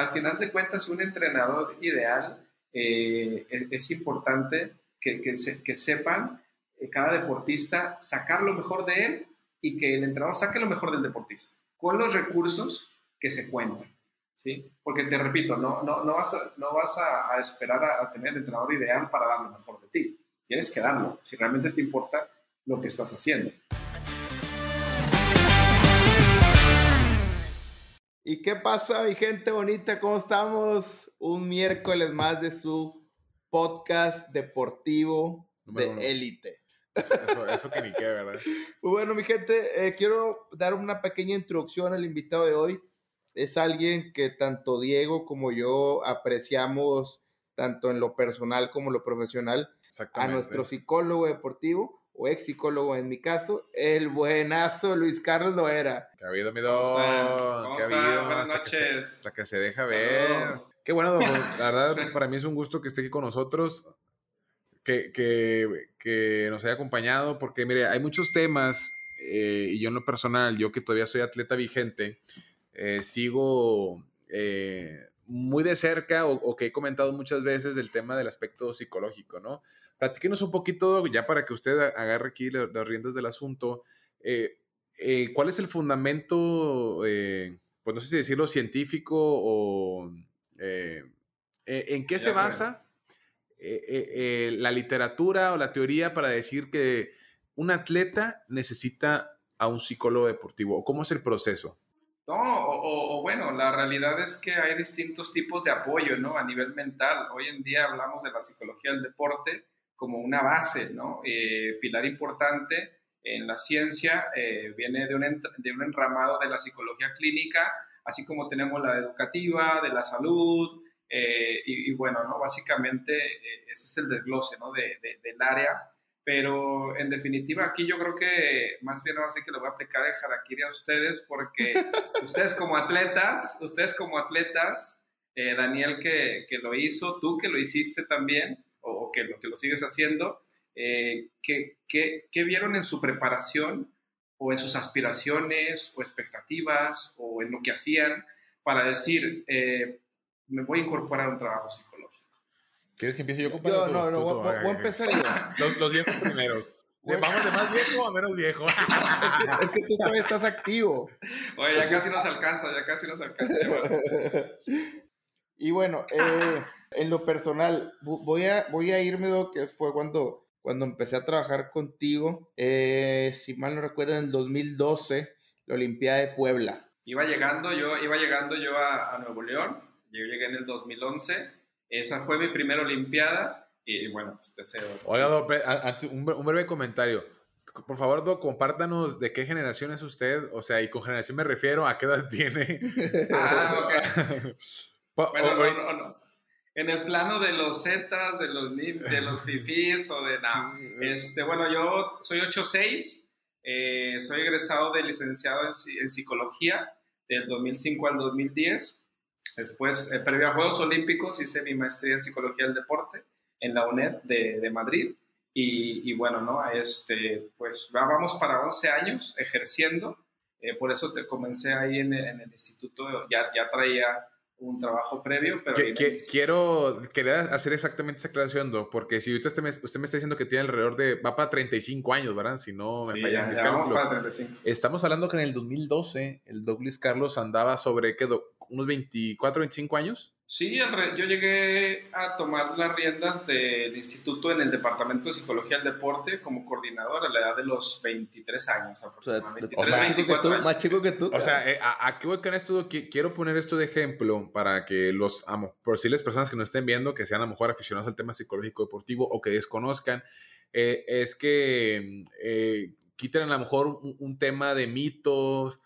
al final de cuentas, un entrenador ideal eh, es, importante que, sepan eh, cada deportista sacar lo mejor de él y que el entrenador saque lo mejor del deportista, con los recursos que se cuentan. ¿sí? Porque te repito, no, no, no vas, a, vas a, esperar a, tener el entrenador ideal para dar lo mejor de ti. Tienes que darlo, si realmente te importa lo que estás haciendo. ¿Y qué pasa, mi gente bonita? ¿Cómo estamos? Un miércoles más de su podcast deportivo de élite. Eso, que ni qué, ¿verdad? Bueno, mi gente, eh, quiero dar una pequeña introducción al invitado de hoy. Es alguien que tanto Diego como yo apreciamos, tanto en lo personal como en lo profesional, a nuestro psicólogo deportivo o ex psicólogo en mi caso, el buenazo Luis Carlos Loera. Que ha habido, mi don. Que ha habido. Buenas noches. hasta que se deja ver. Qué bueno, La verdad, para mí es un gusto que esté aquí con nosotros. Que, que, que nos haya acompañado, porque mire, hay muchos temas, eh, y yo en lo personal, yo que todavía soy atleta vigente, eh, sigo eh, muy de cerca o, que he comentado muchas veces del tema del aspecto psicológico, ¿no? Platíquenos un poquito, ya para que usted agarre aquí las, riendas del asunto, eh, eh, ¿cuál es el fundamento, eh, pues no sé si decirlo, científico o en qué se basa la literatura o la teoría para decir que un atleta necesita a un psicólogo deportivo? ¿O cómo es el proceso? No, o, bueno, la realidad es que hay distintos tipos de apoyo, ¿no? A nivel mental. Hoy en día hablamos de la psicología del deporte como una base, ¿no? Eh, pilar importante en la ciencia, eh, viene de un, de un enramado de la psicología clínica, así como tenemos la educativa, de la salud, eh, y, bueno, ¿no? Básicamente ese es el desglose, ¿no? De, del área pero en definitiva, aquí yo creo que más bien ahora sí que lo voy a aplicar el harakiri a ustedes, porque ustedes como atletas, ustedes como atletas, eh, Daniel que, que, lo hizo, tú que lo hiciste también, o, que, lo, que lo sigues haciendo, eh, ¿qué, qué, vieron en su preparación o en sus aspiraciones o expectativas o en lo que hacían para decir, eh, me voy a incorporar a un trabajo psicológico? ¿Quieres que empiece yo, con Yo, no, no, voy, a empezar yo. Los, los viejos primeros. Vamos de más viejo a menos viejo. es que tú todavía estás activo. Oye, ya casi nos alcanza, ya casi nos alcanza. y bueno, eh, en lo personal, voy a, voy a irme lo que fue cuando, cuando empecé a trabajar contigo. Eh, si mal no recuerdo, en el 2012, la Olimpiada de Puebla. Iba llegando yo, iba llegando yo a, a Nuevo León. Yo llegué en el 2011 esa fue mi primera Olimpiada y bueno, pues deseo. Oiga, un, breve comentario. Por favor, Doc, compártanos de qué generación es usted. O sea, y con generación me refiero a qué edad tiene. Ah, ok. bueno, no, no, En el plano de los Zetas, de los, de los fifís o de nada. Este, bueno, yo soy 8'6, eh, soy egresado de licenciado en, en psicología del 2005 al 2010. Después, eh, previo a Juegos Olímpicos, hice mi maestría en Psicología del Deporte en la UNED de, de Madrid. Y, y, bueno, ¿no? Este, pues vamos para 11 años ejerciendo. Eh, por eso te comencé ahí en, en el instituto, ya, ya traía un trabajo previo, pero... quiero, quería hacer exactamente esa aclaración, porque si usted me, usted me está diciendo que tiene alrededor de, va para 35 años, ¿verdad? Si no me fallan mis cálculos. Estamos hablando que en el 2012 el Douglas Carlos andaba sobre, ¿qué, unos 24, 25 años. Sí, yo llegué a tomar las riendas del instituto en el Departamento de Psicología del Deporte como coordinador a la edad de los 23 años aproximadamente. O sea, más, chico que tú, O sea, eh, ¿a, qué voy con esto? Quiero poner esto de ejemplo para que los, amo, por si las personas que nos estén viendo, que sean a lo mejor aficionados al tema psicológico deportivo o que desconozcan, eh, es que eh, quiten a lo mejor un, tema de mitos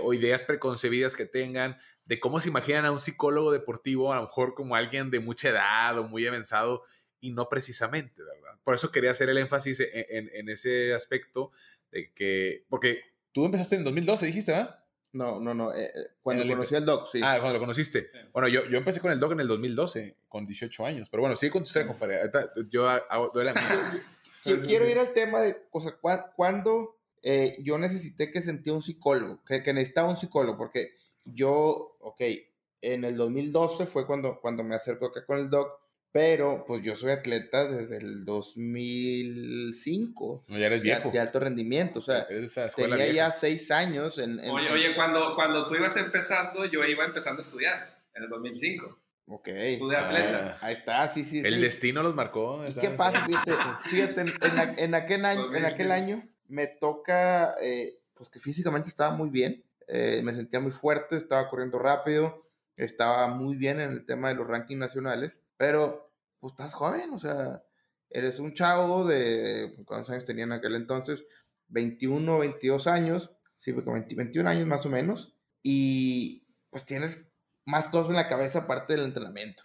o ideas preconcebidas que tengan de cómo se imaginan a un psicólogo deportivo, a lo mejor como alguien de mucha edad o muy avanzado, y no precisamente, ¿verdad? Por eso quería hacer el énfasis e, en, ese aspecto de que, porque tú empezaste en 2012, dijiste, ¿verdad? No, no, no, eh, eh, cuando conocí al doc, sí. Ah, cuando lo conociste. Bueno, yo, yo empecé con el doc en el 2012, con 18 años, pero bueno, sigue con tu historia, compadre. Yo doy la mía. Quiero ir al tema de, o sea, ¿cuándo eh, yo necesité que sentía un psicólogo, que, que necesitaba un psicólogo? Porque yo, ok, en el 2012 fue cuando, cuando me acerco acá con el doc, pero pues yo soy atleta desde el 2005. No, ya eres viejo. De, alto rendimiento, o sea, tenía ya seis años en... oye, oye, cuando, cuando tú ibas empezando, yo iba empezando a estudiar, en el 2005. Ok. Estudié atleta. ahí está, sí, sí. El destino los marcó. ¿Y qué pasa? Fíjate, en, aquel año, en aquel año me toca, eh, pues que físicamente estaba muy bien, eh, me sentía muy fuerte, estaba corriendo rápido, estaba muy bien en el tema de los rankings nacionales, pero pues estás joven, o sea, eres un chavo de, ¿cuántos años tenía en aquel entonces? 21, 22 años, sí, 21 años más o menos, y pues tienes más cosas en la cabeza aparte del entrenamiento.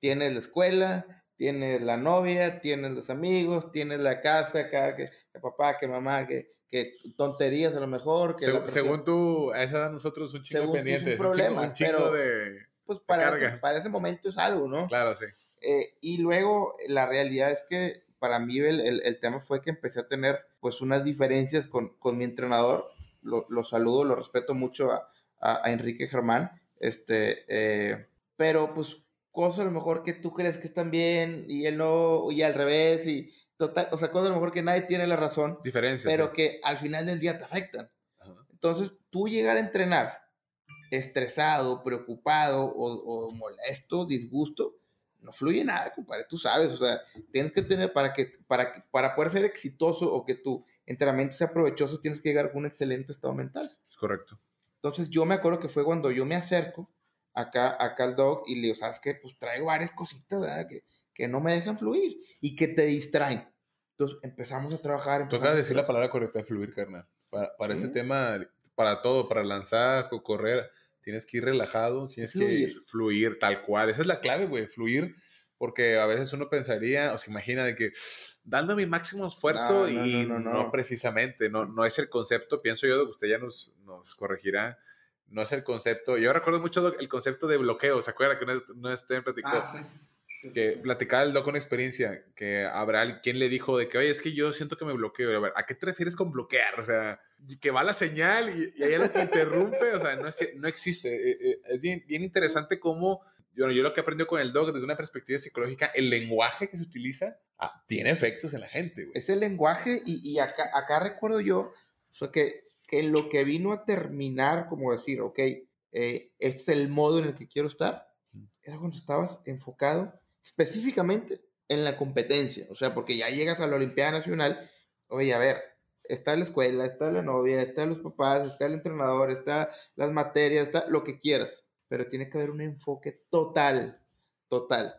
Tienes la escuela, tienes la novia, tienes los amigos, tienes la casa acá, que, papá, que mamá, que, que tonterías a lo mejor. Que según tú, a esa edad nosotros un chico pendiente. un problema, un chico, de, pues para, Ese, para ese momento es algo, ¿no? Claro, sí. Eh, y luego la realidad es que para mí el, el, tema fue que empecé a tener pues unas diferencias con, con mi entrenador. Lo, lo, saludo, lo respeto mucho a, a, a Enrique Germán. Este, eh, pero pues cosas a lo mejor que tú crees que están bien y él no, y al revés, y total, o sea, cosas a lo mejor que nadie tiene la razón. Diferencias. Pero que al final del día te afectan. Entonces, tú llegar a entrenar estresado, preocupado o, molesto, disgusto, no fluye nada, compadre, tú sabes, o sea, tienes que tener para que, para, para poder ser exitoso o que tu entrenamiento sea provechoso, tienes que llegar con un excelente estado mental. Es correcto. Entonces yo me acuerdo que fue cuando yo me acerco acá, acá al dog y le digo, ¿sabes qué? Pues traigo varias cositas, ¿verdad? Que, que no me dejan fluir y que te distraen. Entonces empezamos a trabajar. Toca decir la palabra correcta de fluir, carnal. Para, para ese tema, para todo, para lanzar correr, tienes que ir relajado, tienes que fluir tal cual. Esa es la clave, güey, fluir. Porque a veces uno pensaría o se imagina de que dando mi máximo esfuerzo y no, precisamente, no, no es el concepto, pienso yo, que usted ya nos, nos corregirá, no es el concepto. Yo recuerdo mucho el concepto de bloqueo, ¿se acuerda que no, no estén platicó? Ah, que platicaba el doc con experiencia, que habrá quien le dijo de que, oye, es que yo siento que me bloqueo. A ver, ¿a qué te refieres con bloquear? O sea, que va la señal y, y hay algo que interrumpe, o sea, no, no existe. Eh, eh, es bien, bien interesante cómo yo, yo lo que aprendido con el doc desde una perspectiva psicológica, el lenguaje que se utiliza ah, tiene efectos en la gente. Es el lenguaje y, y acá, acá, recuerdo yo o sea, que, que lo que vino a terminar, como decir, ok, eh, este es el modo en el que quiero estar, era cuando estabas enfocado específicamente en la competencia. O sea, porque ya llegas a la Olimpiada Nacional, oye, a ver, está la escuela, está la novia, está los papás, está el entrenador, está las materias, está lo que quieras pero tiene que haber un enfoque total, total.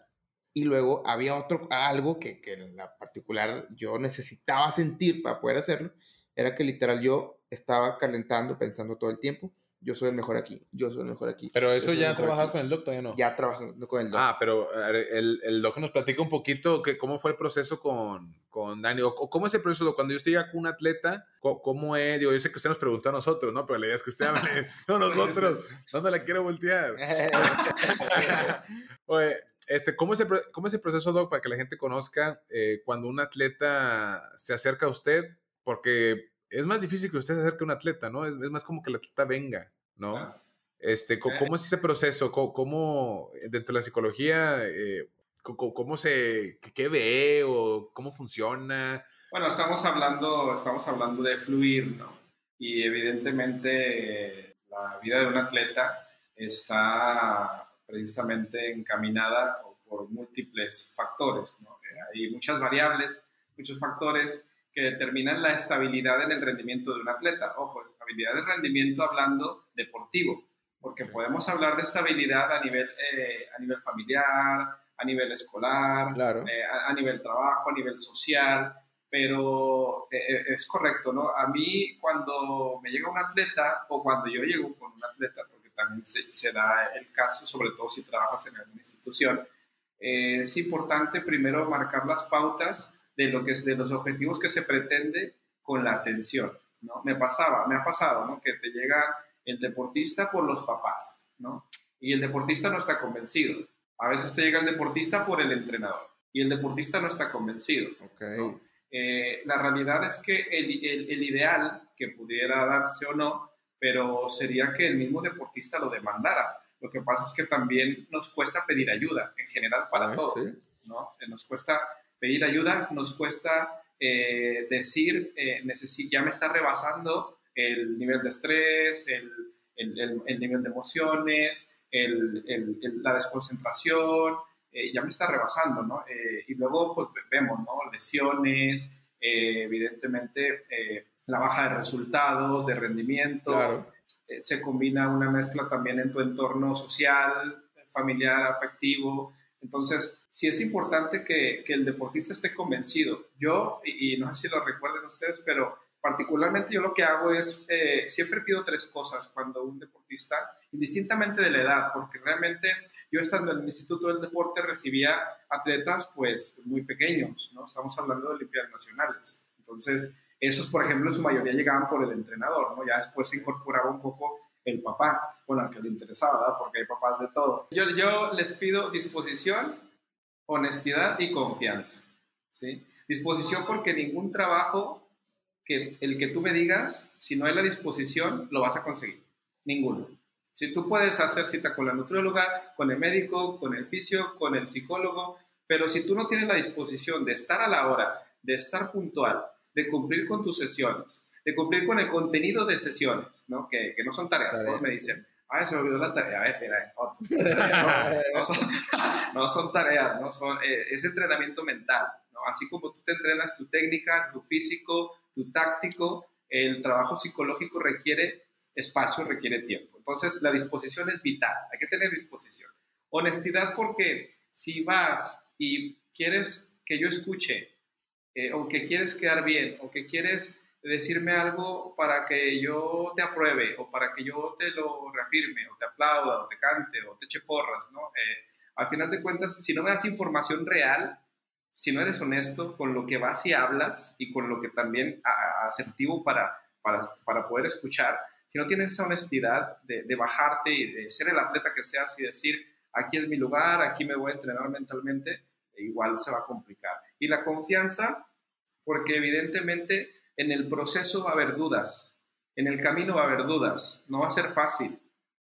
Y luego había otro, algo que, que en la particular yo necesitaba sentir para poder hacerlo, era que literal yo estaba calentando, pensando todo el tiempo, yo soy el mejor aquí, yo soy el mejor aquí. Pero eso ya trabajado con el doctor, ¿ya no? Ya trabajando con el doctor. Ah, pero el, el doctor nos platica un poquito que, cómo fue el proceso con, con Dani, o, cómo es el proceso cuando yo estoy ya con un atleta, cómo, es, digo, yo sé que usted nos preguntó a nosotros, ¿no? Pero la idea es que usted hable, no nosotros, ¿dónde la quiero voltear? Oye, este, ¿cómo, es el, ¿cómo es el proceso, Doc, para que la gente conozca eh, cuando un atleta se acerca a usted? Porque es más difícil que usted se acerque a un atleta, ¿no? Es, es más como que el atleta venga, ¿no? Este, ¿cómo, es ese proceso? ¿Cómo, dentro de la psicología, eh, cómo, se, qué ve o cómo funciona? Bueno, estamos hablando, estamos hablando de fluir, ¿no? Y evidentemente la vida de un atleta está precisamente encaminada por múltiples factores, ¿no? Hay muchas variables, muchos factores que determinan la estabilidad en el rendimiento de un atleta. Ojo, estabilidad de rendimiento hablando deportivo, porque podemos hablar de estabilidad a nivel, eh, a nivel familiar, a nivel escolar, eh, a, nivel trabajo, a nivel social, pero eh, es correcto, ¿no? A mí cuando me llega un atleta o cuando yo llego con un atleta, porque también se, se da el caso, sobre todo si trabajas en alguna institución, es importante primero marcar las pautas de, lo que es, de los objetivos que se pretende con la atención. ¿no? Me pasaba, me ha pasado, ¿no? Que te llega el deportista por los papás, ¿no? Y el deportista no está convencido. A veces te llega el deportista por el entrenador y el deportista no está convencido. Okay. Eh, la realidad es que el, el, el, ideal, que pudiera darse o no, pero sería que el mismo deportista lo demandara. Lo que pasa es que también nos cuesta pedir ayuda, en general para Ah, todo, sí. ¿no? Eh, Nos cuesta pedir ayuda, nos cuesta eh, decir, eh, ya me está rebasando el nivel de estrés, el, el- el- el nivel de emociones, la desconcentración, eh, ya me está rebasando, ¿no? Eh, y luego, pues ve- vemos, ¿no? Lesiones, eh, evidentemente, eh, la baja de resultados, de rendimiento. Claro. Se combina una mezcla también en tu entorno social, familiar, afectivo. Entonces, sí es importante que, que el deportista esté convencido. Yo, y, y no sé si lo recuerden ustedes, pero particularmente yo lo que hago es, eh, siempre pido tres cosas cuando un deportista, indistintamente de la edad, porque realmente yo estando en el Instituto del Deporte recibía atletas pues muy pequeños, ¿no? Estamos hablando de Olimpiadas Nacionales. Entonces, esos, por ejemplo, en su mayoría llegaban por el entrenador, ¿no? Ya después se incorporaba un poco el papá, bueno, al que le interesaba, ¿verdad? Porque hay papás de todo. Yo, yo les pido disposición, honestidad y confianza, ¿sí? Disposición porque ningún trabajo que el que tú me digas, si no hay la disposición, lo vas a conseguir. Ninguno. Si tú puedes hacer cita con la nutrióloga, con el médico, con el fisio, con el psicólogo, pero si tú no tienes la disposición de estar a la hora, de estar puntual, de cumplir con tus sesiones, de cumplir con el contenido de sesiones, ¿no? Que, que no son tareas. Todos me dicen, ay, se me olvidó la tarea. A son, no son tareas, no son, eh, es entrenamiento mental, ¿no? Así como tú te entrenas tu técnica, tu físico, tu táctico, el trabajo psicológico requiere espacio, requiere tiempo. Entonces, la disposición es vital, hay que tener disposición. Honestidad porque si vas y quieres que yo escuche, eh, o que quieres quedar bien, o que quieres decirme algo para que yo te apruebe, o para que yo te lo reafirme, o te aplauda, o te cante, o te eche porras, ¿no? Eh, al final de cuentas, si no me das información real, si no eres honesto con lo que vas y hablas y con lo que también a- asertivo para, para, para poder escuchar, si no tienes esa honestidad de, de bajarte y de ser el atleta que seas y decir, aquí es mi lugar, aquí me voy a entrenar mentalmente, igual se va a complicar. Y la confianza, porque evidentemente en el proceso va a haber dudas, en el camino va a haber dudas, no va a ser fácil,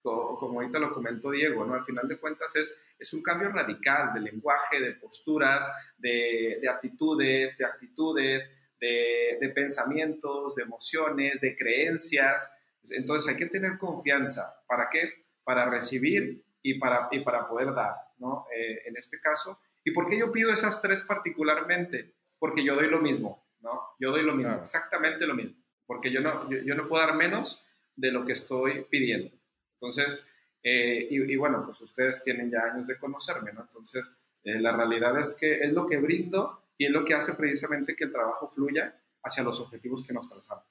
co- como ahorita lo comentó Diego, ¿no? Al final de cuentas es, es un cambio radical de lenguaje, de posturas, de, de actitudes, de actitudes, de, de pensamientos, de emociones, de creencias. Entonces hay que tener confianza. ¿Para qué? Para recibir y para, y para poder dar, ¿no? Eh, en este caso. ¿Y por qué yo pido esas tres particularmente? Porque yo doy lo mismo, ¿no? Yo doy lo mismo, Claro. exactamente lo mismo. Porque yo no, yo, yo no puedo dar menos de lo que estoy pidiendo. Entonces, eh, y, y bueno, pues ustedes tienen ya años de conocerme, ¿no? Entonces, eh, la realidad es que es lo que brindo y es lo que hace precisamente que el trabajo fluya hacia los objetivos que nos trazamos.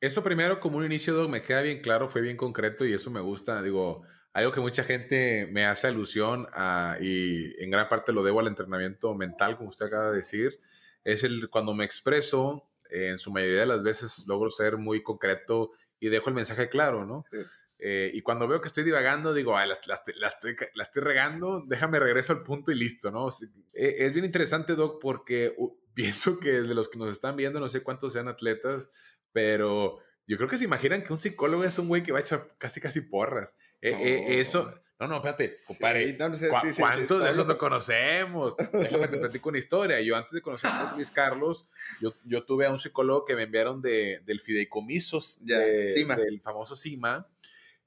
Eso primero, como un inicio, Doc, me queda bien claro, fue bien concreto y eso me gusta. Digo, algo que mucha gente me hace alusión a, y en gran parte lo debo al entrenamiento mental, como usted acaba de decir, es el cuando me expreso, eh, en su mayoría de las veces logro ser muy concreto y dejo el mensaje claro, ¿no? Sí. Eh, y cuando veo que estoy divagando, digo, Ay, la, la estoy- la estoy, la estoy regando, déjame regreso al punto y listo, ¿no? Eh, es bien interesante, Doc, porque pienso que de los que nos están viendo, no sé cuántos sean atletas, pero yo creo que se imaginan que un psicólogo es un güey que va a echar casi, casi porras. Eh, eh, No. eso, no, no, espérate, compadre. Sí, no, ¿cu- sí, ¿Cuántos de esos lo- no conocemos? Déjame te platico una historia. Yo antes de conocer a Luis Carlos, yo, yo tuve a un psicólogo que me enviaron de, del fideicomisos Ya, de- CIMA. del famoso CIMA.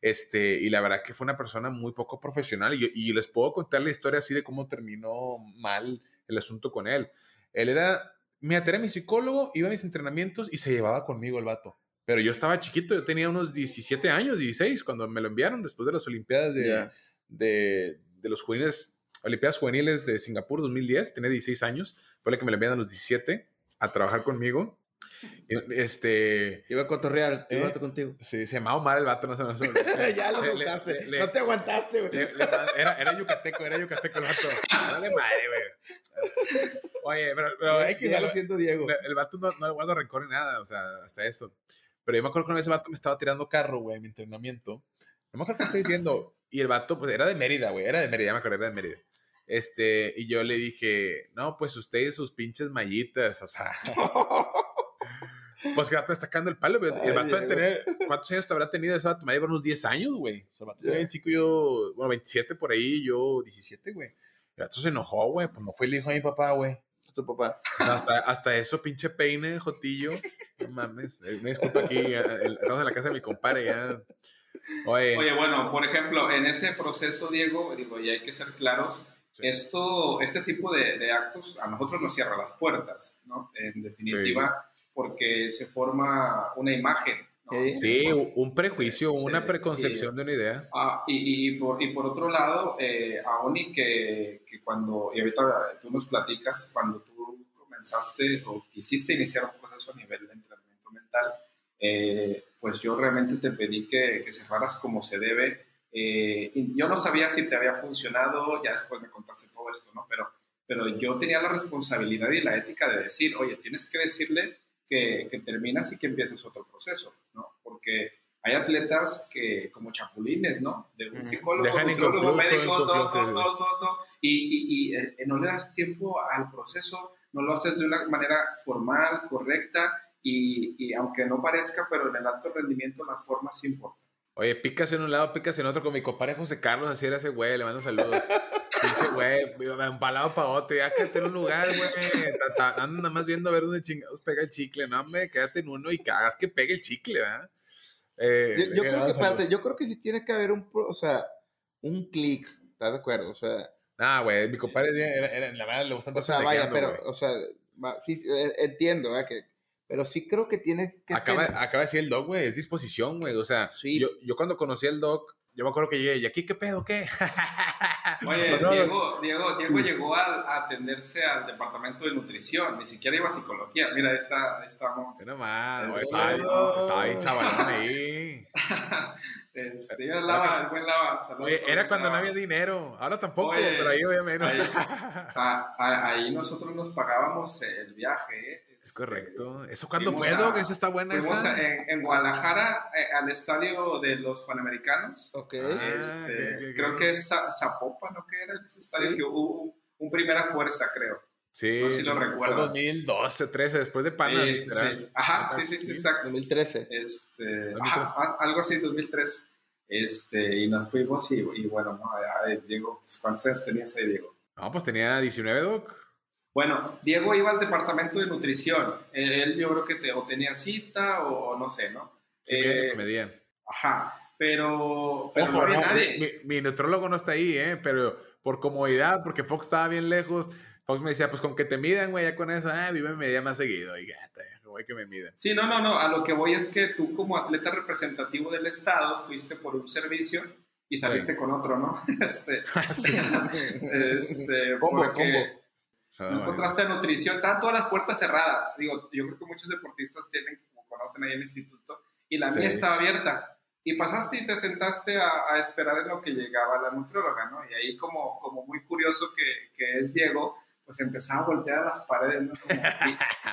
Este, y la verdad que fue una persona muy poco profesional. Y les puedo contar la historia así de cómo terminó mal el asunto con él. Él era, me era mi psicólogo, iba a mis entrenamientos y se llevaba conmigo el vato. Pero yo estaba chiquito, yo tenía unos 17 años, 16, cuando me lo enviaron después de las Olimpiadas de, Ya. de, de los juveniles, Olimpiadas Juveniles de Singapur 2010, tenía 16 años, fue que me lo enviaron a los 17 a trabajar conmigo. Este, Iba a cotorrear, ¿Eh? iba contigo. sí, se llamaba Omar el vato, no se no se- ya lo soltaste. no te aguantaste, güey. era, era yucateco, era yucateco el vato. Dale madre, güey. Oye, pero, pero que ya lo siento, Diego. el vato no, no le guardo rencor ni nada, o sea, hasta eso. Pero yo me acuerdo que una vez el vato me estaba tirando carro, güey, en mi entrenamiento. No me acuerdo qué estoy diciendo. Y el vato, pues, era de Mérida, güey, era de Mérida, ya me acuerdo, era de Mérida. Este, y yo le dije, no, pues usted y sus pinches mallitas, o sea. Pues que el vato está sacando el palo, güey. El vato de tener, ¿cuántos años te habrá tenido ese vato? Me llevar unos 10 años, güey. O sea, el vato bien chico, yo, bueno, 27 por ahí, yo 17, güey. El vato se enojó, güey, pues no fue el hijo de mi papá, güey. Tu papá. O sea, Hasta, hasta eso, pinche peine, Jotillo. No mames. Eh, Me disculpa aquí, eh, estamos en la casa de mi compadre ya. Oye, Oye, bueno, por ejemplo, en ese proceso, Diego, digo, y hay que ser claros, Sí. esto, este tipo de, de actos a nosotros nos cierra las puertas, ¿no? En definitiva, porque se forma una imagen. ¿no? Sí. un prejuicio, Sí, una preconcepción de una idea. Ah, y, por, y por otro lado, eh, que, que cuando, y ahorita tú nos platicas, cuando tú comenzaste o quisiste iniciar un proceso a nivel de entrenamiento mental, eh, pues yo realmente te pedí que, que cerraras como se debe. Eh, y yo no sabía si te había funcionado, ya después me contaste todo esto, ¿no? Pero, pero yo tenía la responsabilidad y la ética de decir, oye, tienes que decirle que, que terminas y que empieces otro proceso, ¿no? Porque hay atletas que, como chapulines, ¿no? De un psicólogo, Dejan inconcluso, médico, todo, todo, todo, todo, todo, y, y, y, eh, no le das tiempo al proceso, no lo haces de una manera formal, correcta, y, y aunque no parezca, pero en el alto rendimiento la forma sí importa. Oye, picas en un lado, picas en otro. Con mi compadre José Carlos, así era ese güey, le mando saludos. Pinche güey, palado para otro. Ya quédate en un lugar, güey. Anda nada más viendo a ver dónde chingados pega el chicle. No, hombre, quédate en uno y que hagas que pegue el chicle, ¿verdad? Eh, Yo, yo le creo que parte, yo creo que sí tiene que haber un, pro- o sea, un clic, ¿estás de acuerdo? O sea, Nah, güey, mi compadre era, era- la verdad le gusta o sea, vaya, pero, o sea, va- sí, eh, entiendo, ¿verdad? Que, pero sí creo que tiene que Acaba, tener- acaba de decir el doc, güey, es disposición, güey. O sea, Sí. yo, yo cuando conocí al doc, yo me acuerdo que llegué, ¿y aquí qué pedo, qué? Oye, No, Diego, Diego, Diego llegó a atenderse al departamento de nutrición, ni siquiera iba a psicología. Mira, ahí está, ahí estamos. Ve nomás, güey, Eso. estaba, ahí- estaba ahí chavalón ahí. Este, yo Lava, el buen Lava. saludos Oye, era cuando no Lava. había dinero. Ahora tampoco, Oye, pero ahí había menos. ahí- Ah, ah, ahí nosotros nos pagábamos el viaje. ¿eh? Es Este, correcto. ¿Eso cuándo fue, a- Doc? Esa está buena esa. a- en, en Guadalajara eh, al estadio de los Panamericanos. Ok. Ah, Este, ok, ok, ok. Creo que es Za- Zapopan, ¿no? Que era ese estadio Sí. que hubo un primera fuerza, creo. Sí, no sé si lo fue recuerdas. 2012, 13, después de Pana, Sí, sí, literal. sí. Ajá, sí, sí, sí, exacto. 2013. Este, 2003. ajá, a- algo así, 2003. Este, y nos fuimos y, y bueno, no, Diego, pues, ¿cuántos años tenías ahí, Diego? No, pues tenía 19, Doc. Bueno, Diego iba al departamento de nutrición. Él, yo creo que te, o tenía cita o, no sé, ¿no? Sí, Eh, que medían. Ajá, pero, pero Ojo, no había no, nadie. Mi, mi neutrólogo no está ahí, ¿eh? Pero por comodidad, porque Fox estaba bien lejos, Fox me decía, pues con que te midan, güey, ya con eso, ah, vive me medía más seguido. Y que me midan. Sí, no, no, no. A lo que voy es que tú como atleta representativo del Estado fuiste por un servicio y saliste con otro, ¿no? Este, Sí. este, Combo, combo. No encontraste nutrición, estaban todas las puertas cerradas. Digo, yo creo que muchos deportistas tienen, como conocen ahí el instituto, y la Sí. mía estaba abierta. Y pasaste y te sentaste a, a esperar en lo que llegaba la nutrióloga, ¿no? Y ahí como, como muy curioso que, que es Diego, pues empezaba a voltear a las paredes, ¿no? Como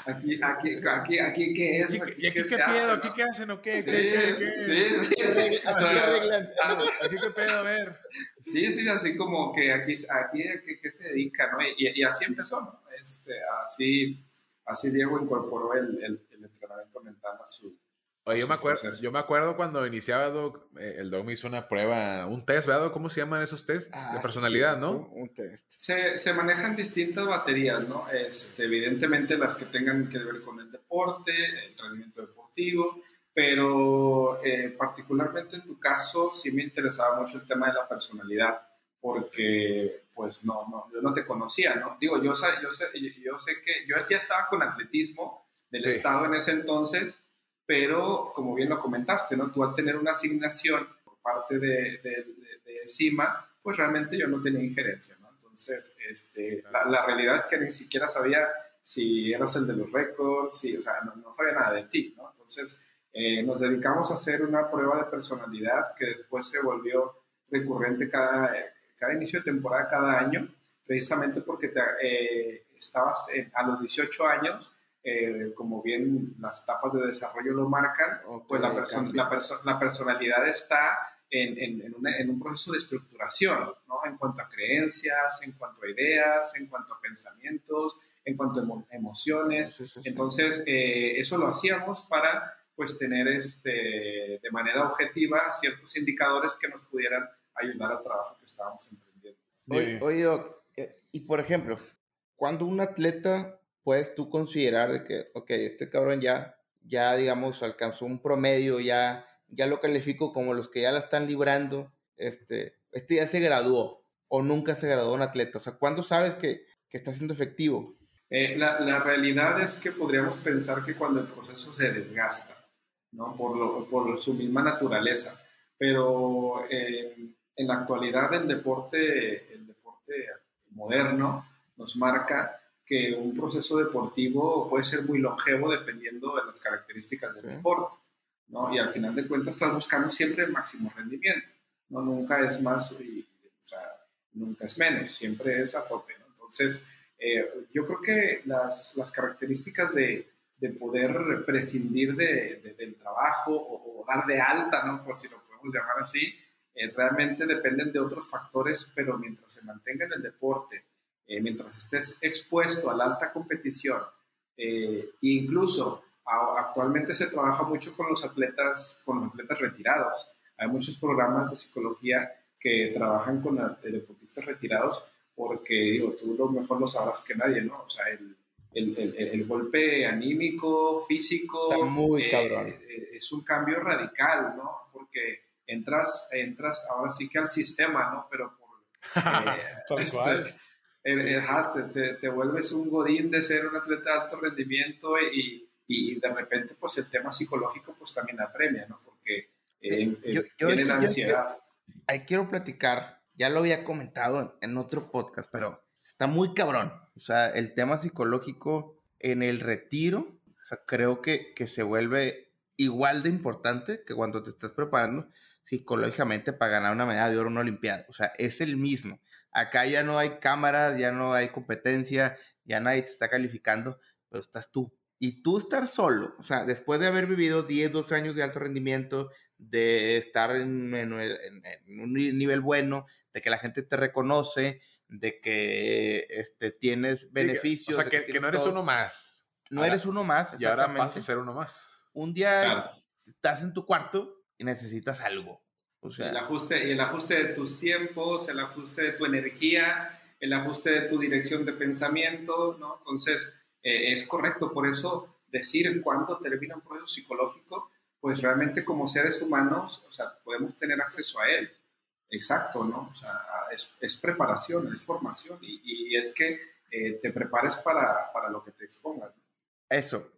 aquí, aquí, aquí, aquí, aquí, ¿qué es? ¿Y, Aquí, y aquí qué se pedo? hace, ¿Aquí ¿no? qué hacen o qué? Sí, ¿Qué, qué, qué? sí, sí, sí. Así arreglan. Ah, ¿Aquí qué pedo? A ver. Sí, sí, así como que aquí, aquí ¿a qué, qué se dedica, ¿no? Y, y así empezó, ¿no? Este, así, así Diego incorporó el, el, el entrenamiento mental a su... Oye, yo me, acuerdo, yo me acuerdo cuando iniciaba Doc, eh, el Doc me hizo una prueba, un test, ¿verdad? Doc? ¿Cómo se llaman esos test? Ah, de sí, personalidad, cierto, ¿no? Un test. Se, se manejan distintas baterías, ¿no? Este, evidentemente las que tengan que ver con el deporte, el rendimiento deportivo, pero eh, particularmente en tu caso sí me interesaba mucho el tema de la personalidad, porque pues no, no, yo no te conocía, ¿no? Digo, yo, sa- yo, sé, yo sé que yo ya estaba con atletismo del Sí. estado en ese entonces, pero como bien lo comentaste, ¿no? Tú al tener una asignación por parte de, de, de- de CIMA, pues realmente yo no tenía injerencia, ¿no? Entonces, este, la, la realidad es que ni siquiera sabía si eras el de los récords, si, o sea, no, no sabía nada de ti, ¿no? Entonces, eh, nos dedicamos a hacer una prueba de personalidad que después se volvió recurrente cada, cada inicio de temporada, cada año, precisamente porque te, eh, estabas en- a los 18 años, eh, como bien las etapas de desarrollo lo marcan, Ok, pues la, perso- la, perso- la personalidad está en, en- en una- en un proceso de estructuración, ¿no? En cuanto a creencias, en cuanto a ideas, en cuanto a pensamientos, en cuanto a emociones. Entonces, eh, eso lo hacíamos para pues tener este, de manera objetiva ciertos indicadores que nos pudieran ayudar al trabajo que estábamos emprendiendo. Oye, eh, y por ejemplo, cuando un atleta puedes tú considerar de que, ok, este cabrón ya, ya digamos, alcanzó un promedio, ya, ya lo califico como los que ya la están librando, este, este ya se graduó o nunca se graduó un atleta? O sea, ¿cuándo sabes que, que está siendo efectivo? Eh, la, la, realidad es que podríamos pensar que cuando el proceso se desgasta, ¿no? Por, lo, por su misma naturaleza, pero eh, en la actualidad el deporte, el deporte moderno nos marca que un proceso deportivo puede ser muy longevo dependiendo de las características del deporte, ¿no? Y al final de cuentas estás buscando siempre el máximo rendimiento, ¿no? Nunca es más, y, o sea, nunca es menos, siempre es a tope, ¿no? Entonces, eh, yo creo que las, las características de, de, poder prescindir de, del trabajo o, dar de alta, ¿no? por si lo podemos llamar así, eh, realmente dependen de otros factores, pero mientras se mantenga en el deporte, eh, mientras estés expuesto a la alta competición, e incluso actualmente se trabaja mucho con los atletas, con los atletas retirados. Hay muchos programas de psicología que trabajan con deportistas retirados porque digo, tú lo mejor lo sabrás que nadie, ¿no? O sea, el, el, el, golpe anímico, físico, muy eh, eh, es un cambio radical, ¿no? Porque entras, entras ahora sí que al sistema, ¿no? Pero por... Eh, este, te, te, vuelves un godín de ser un atleta de alto rendimiento y, y de repente pues el tema psicológico pues también apremia, ¿no? Porque yo, tienen ansiedad. ahí quiero platicar ya lo había comentado en, otro podcast, pero está muy cabrón. O sea, el tema psicológico en el retiro, o sea, creo que, que se vuelve igual de importante que cuando te estás preparando psicológicamente para ganar una medalla de oro en una olimpiada. O sea, es el mismo. Acá ya no hay cámaras, ya no hay competencia, ya nadie te está calificando, pero estás tú. Y tú estar solo, o sea, después de haber vivido 10, 12 años de alto rendimiento, de estar en, en, un nivel bueno, de que la gente te reconoce, de que este, tienes beneficios. o sea, que, no eres uno más. No eres uno más. Y ahora vas a ser uno más. Un día estás en tu cuarto y necesitas algo. O sea, el ajuste, el ajuste de tus tiempos, el ajuste de tu energía, el ajuste de tu dirección de pensamiento, ¿no? Entonces, eh, es correcto. Por eso, decir cuándo termina un proceso psicológico, pues realmente como seres humanos, o sea, podemos tener acceso a él. Exacto, ¿no? O sea, es, preparación, es formación y, es que eh, te prepares para, para, lo que te expongas. Eso,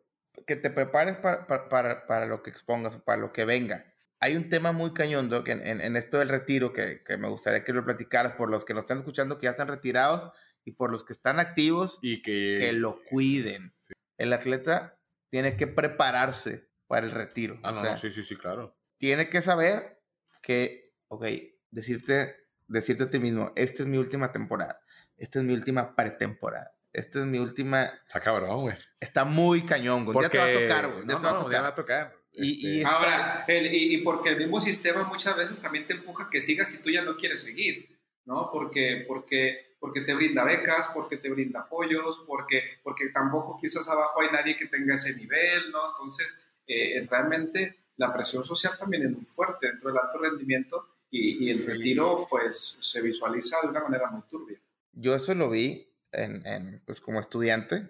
que te prepares para, para, para, lo que expongas, para lo que venga. Hay un tema muy cañón, Doc, en, en, esto del retiro que, que, me gustaría que lo platicaras por los que nos están escuchando que ya están retirados y por los que están activos y que, que lo cuiden. El atleta tiene que prepararse para el retiro. Ah, no, sí, sí, sí, claro. Tiene que saber que, ok, decirte, decirte a ti mismo, esta es mi última temporada, esta es mi última pretemporada, esta es mi última... Está cabrón, güey. Está muy cañón, güey. Ya te va a tocar, güey. No, no, ya va a tocar. Y, este Ahora, y, porque el mismo sistema muchas veces también te empuja que sigas si tú ya no quieres seguir, ¿no? Porque, porque, porque te brinda becas, porque te brinda apoyos, porque, porque tampoco quizás abajo hay nadie que tenga ese nivel, ¿no? Entonces, eh, realmente la presión social también es muy fuerte dentro del alto rendimiento y, el retiro pues se visualiza de una manera muy turbia. Yo eso lo vi en, pues como estudiante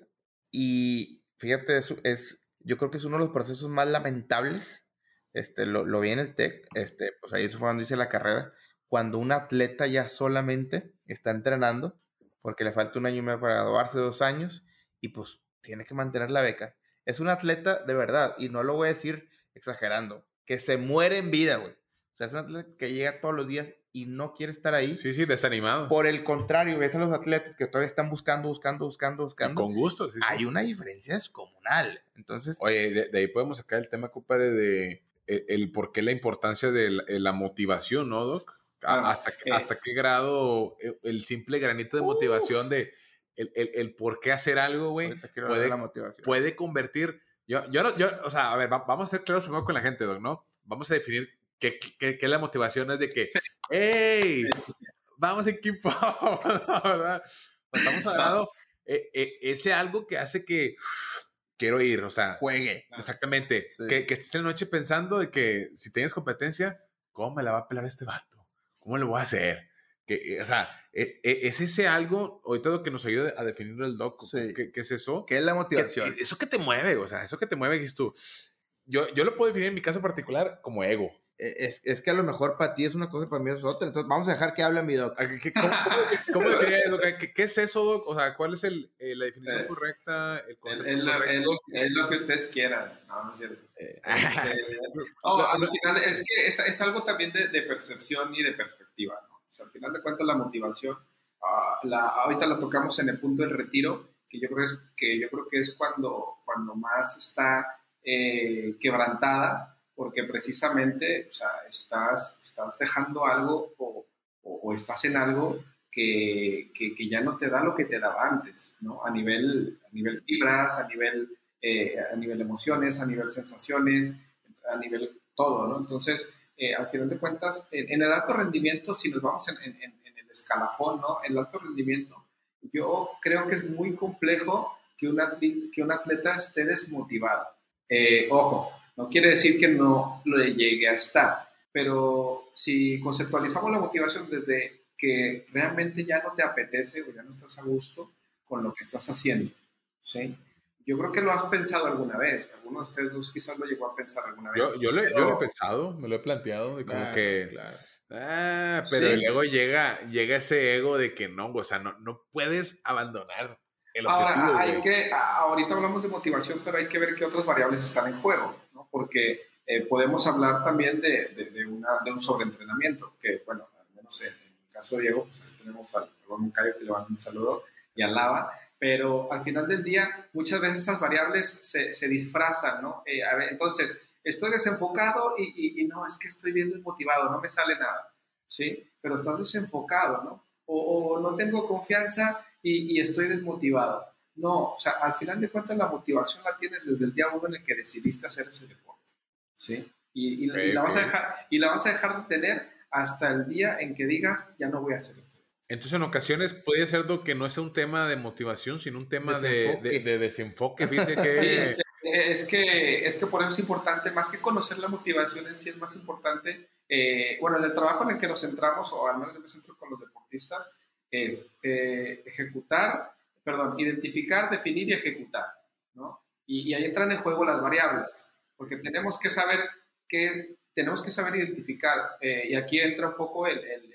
y fíjate, eso es, yo creo que es uno de los procesos más lamentables, este, lo, lo vi en el TEC, este, pues ahí eso fue cuando hice la carrera, cuando un atleta ya solamente está entrenando, porque le falta un año y medio para graduarse, dos años, y pues tiene que mantener la beca. Es un atleta de verdad, y no lo voy a decir exagerando, que se muere en vida, güey. O sea, es un atleta que llega todos los días y no quiere estar ahí. Sí, sí, desanimado. Por el contrario, ves a los atletas que todavía están buscando, buscando, buscando, buscando. con gusto, sí. Hay una diferencia descomunal. Entonces. Oye, de, ahí podemos sacar el tema, compadre, de el, por qué la importancia de la, motivación, ¿no, Doc? hasta, eh. hasta qué grado e, el, simple granito de motivación de el, el, por qué hacer algo, güey, puede, puede convertir. Yo, yo, yo, o sea, a ver, vamos a ser claros primero con la gente, Doc, ¿no? Vamos a definir que, que, la motivación es de que, ¡hey! Vamos equipo, ¿verdad? Estamos hablando e, e, ese algo que hace que quiero ir, o sea, juegue. Exactamente. Que, que, estés en la noche pensando de que si tienes competencia, ¿cómo me la va a pelar este vato? ¿Cómo le voy a hacer? Que, eh, o sea, e, es ese algo, ahorita lo que nos ayuda a definir el doc, ¿qué, es eso? ¿Qué es la motivación? eso que te mueve, o sea, eso que te mueve, que es tú. Yo, yo lo puedo definir en mi caso particular como ego. E, es, es, que a lo mejor para ti es una cosa y para mí es otra. Entonces, vamos a dejar que hable mi doc. ¿Qué, cómo, cómo, eso? ¿Qué, es eso, doc? O sea, ¿cuál es el, eh, la definición eh, correcta? El concepto es, correcto? Es, lo que ustedes quieran. No, no es cierto. Eh, este, al final es que es, es algo también de, de, percepción y de perspectiva. ¿no? O sea, al final de cuentas, la motivación, uh, la, ahorita la tocamos en el punto del retiro, que yo creo, es, que, yo creo que es cuando, cuando más está quebrantada porque precisamente, o sea, estás, estás dejando algo o, o, estás en algo que, que, ya no te da lo que te daba antes, ¿no? A nivel, a nivel fibras, a nivel, eh, a nivel emociones, a nivel sensaciones, a nivel todo, ¿no? Entonces, eh, al final de cuentas, en, el alto rendimiento, si nos vamos en, en, en, el escalafón, ¿no? El alto rendimiento, yo creo que es muy complejo que un atleta, que un atleta esté desmotivado. Eh, ojo, no quiere decir que no lo llegue a estar, pero si conceptualizamos la motivación desde que realmente ya no te apetece o ya no estás a gusto con lo que estás haciendo, ¿sí? Yo creo que lo has pensado alguna vez. Alguno de ustedes dos quizás lo llegó a pensar alguna vez. Yo, yo, lo, he pensado, me lo he planteado, de como que... Claro. Ah, pero luego llega, llega ese ego de que no, o sea, no, no puedes abandonar el objetivo. Ahora, hay que, ahorita hablamos de motivación, pero hay que ver qué otras variables están en juego porque eh, podemos hablar también de, de, una, de, un sobreentrenamiento, que bueno, al menos en, el caso de Diego, pues tenemos al Ramón Cayo que le manda un saludo y al Lava, pero al final del día muchas veces esas variables se, se disfrazan, ¿no? Eh, entonces, estoy desenfocado y, y, no, es que estoy bien desmotivado, no me sale nada, ¿sí? Pero estás desenfocado, ¿no? O, o no tengo confianza y, y estoy desmotivado. No, o sea, al final de cuentas la motivación la tienes desde el día uno en el que decidiste hacer ese deporte, ¿sí? Y, la, vas a dejar, y la vas a dejar de tener hasta el día en que digas, ya no voy a hacer esto. Entonces, en ocasiones puede ser que no sea un tema de motivación, sino un tema de, desenfoque. que... es, que, es que por eso es importante, más que conocer la motivación en sí, es más importante, eh, bueno, en el trabajo en el que nos centramos, o al menos yo me centro con los deportistas, es eh, ejecutar perdón, identificar, definir y ejecutar, ¿no? Y, ahí entran en juego las variables, porque tenemos que saber que tenemos que saber identificar, eh, y aquí entra un poco el, el,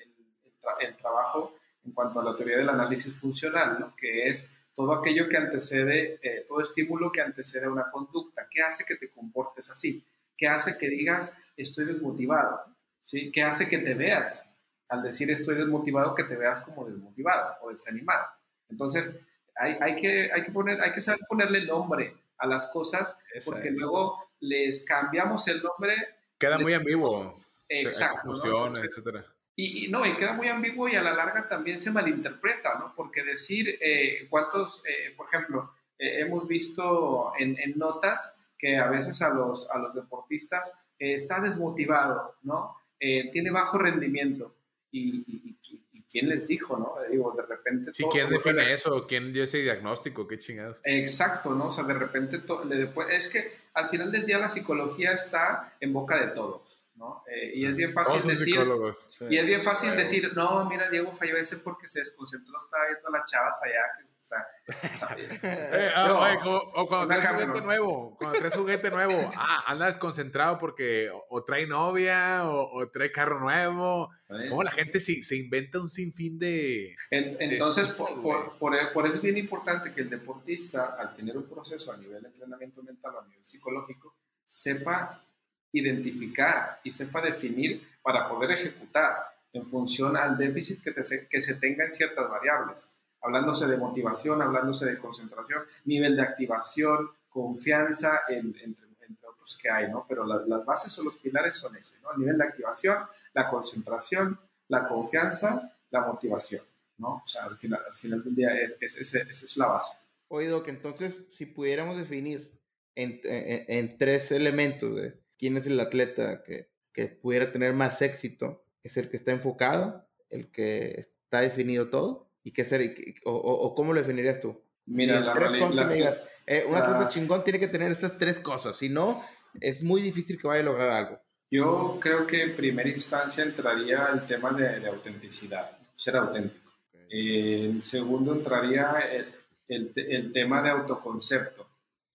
trabajo en cuanto a la teoría del análisis funcional, ¿no? que es todo aquello que antecede, eh, todo estímulo que antecede a una conducta. ¿Qué hace que te comportes así? ¿Qué hace que digas estoy desmotivado? ¿Sí? ¿Qué hace que te veas, al decir estoy desmotivado, que te veas como desmotivado o desanimado? Entonces, hay, que, hay, que poner, hay que saber ponerle nombre a las cosas, porque luego les cambiamos el nombre. Queda muy ambiguo. Exacto. etcétera. Y, no, y queda muy ambiguo y a la larga también se malinterpreta, ¿no? Porque decir eh, cuántos, eh, por ejemplo, eh, hemos visto en, notas que a veces a los, a los deportistas está desmotivado, ¿no? tiene bajo rendimiento. y, ¿quién les dijo, no? Digo, de repente... Sí, ¿quién define eso? ¿Quién dio ese diagnóstico? ¿Qué chingados? Exacto, ¿no? O sea, de repente, es que al final del día la psicología está en boca de todos, ¿no? Eh, y es bien fácil decir... Y es bien fácil decir, no, mira, Diego falló ese porque se desconcentró, estaba viendo a las chavas allá que eh, ah, o cuando traes juguete nuevo, cuando traes juguete nuevo, ah, anda desconcentrado porque o, trae novia o, trae carro nuevo. Como la gente se, se, inventa un sinfín de... entonces, por, por, por, eso es bien importante que el deportista, al tener un proceso a nivel de entrenamiento mental o a nivel psicológico, sepa identificar y sepa definir para poder ejecutar en función al déficit que, que se tenga en ciertas variables hablándose de motivación, hablándose de concentración, nivel de activación, confianza, entre, entre, otros que hay, ¿no? Pero las bases o los pilares son ese, ¿no? El nivel de activación, la concentración, la confianza, la motivación, ¿no? O sea, al final, al final del día es, esa es la base. Oído que entonces, si pudiéramos definir en, en, en, tres elementos de quién es el atleta que, que pudiera tener más éxito, es el que está enfocado, el que está definido todo ¿Y qué ser? O, cómo lo definirías tú? Mira, tres cosas me digas. Eh, un atleta chingón tiene que tener estas tres cosas, si no, es muy difícil que vaya a lograr algo. Yo creo que en primera instancia entraría el tema de, autenticidad, ser auténtico. en segundo entraría el, el, tema de autoconcepto,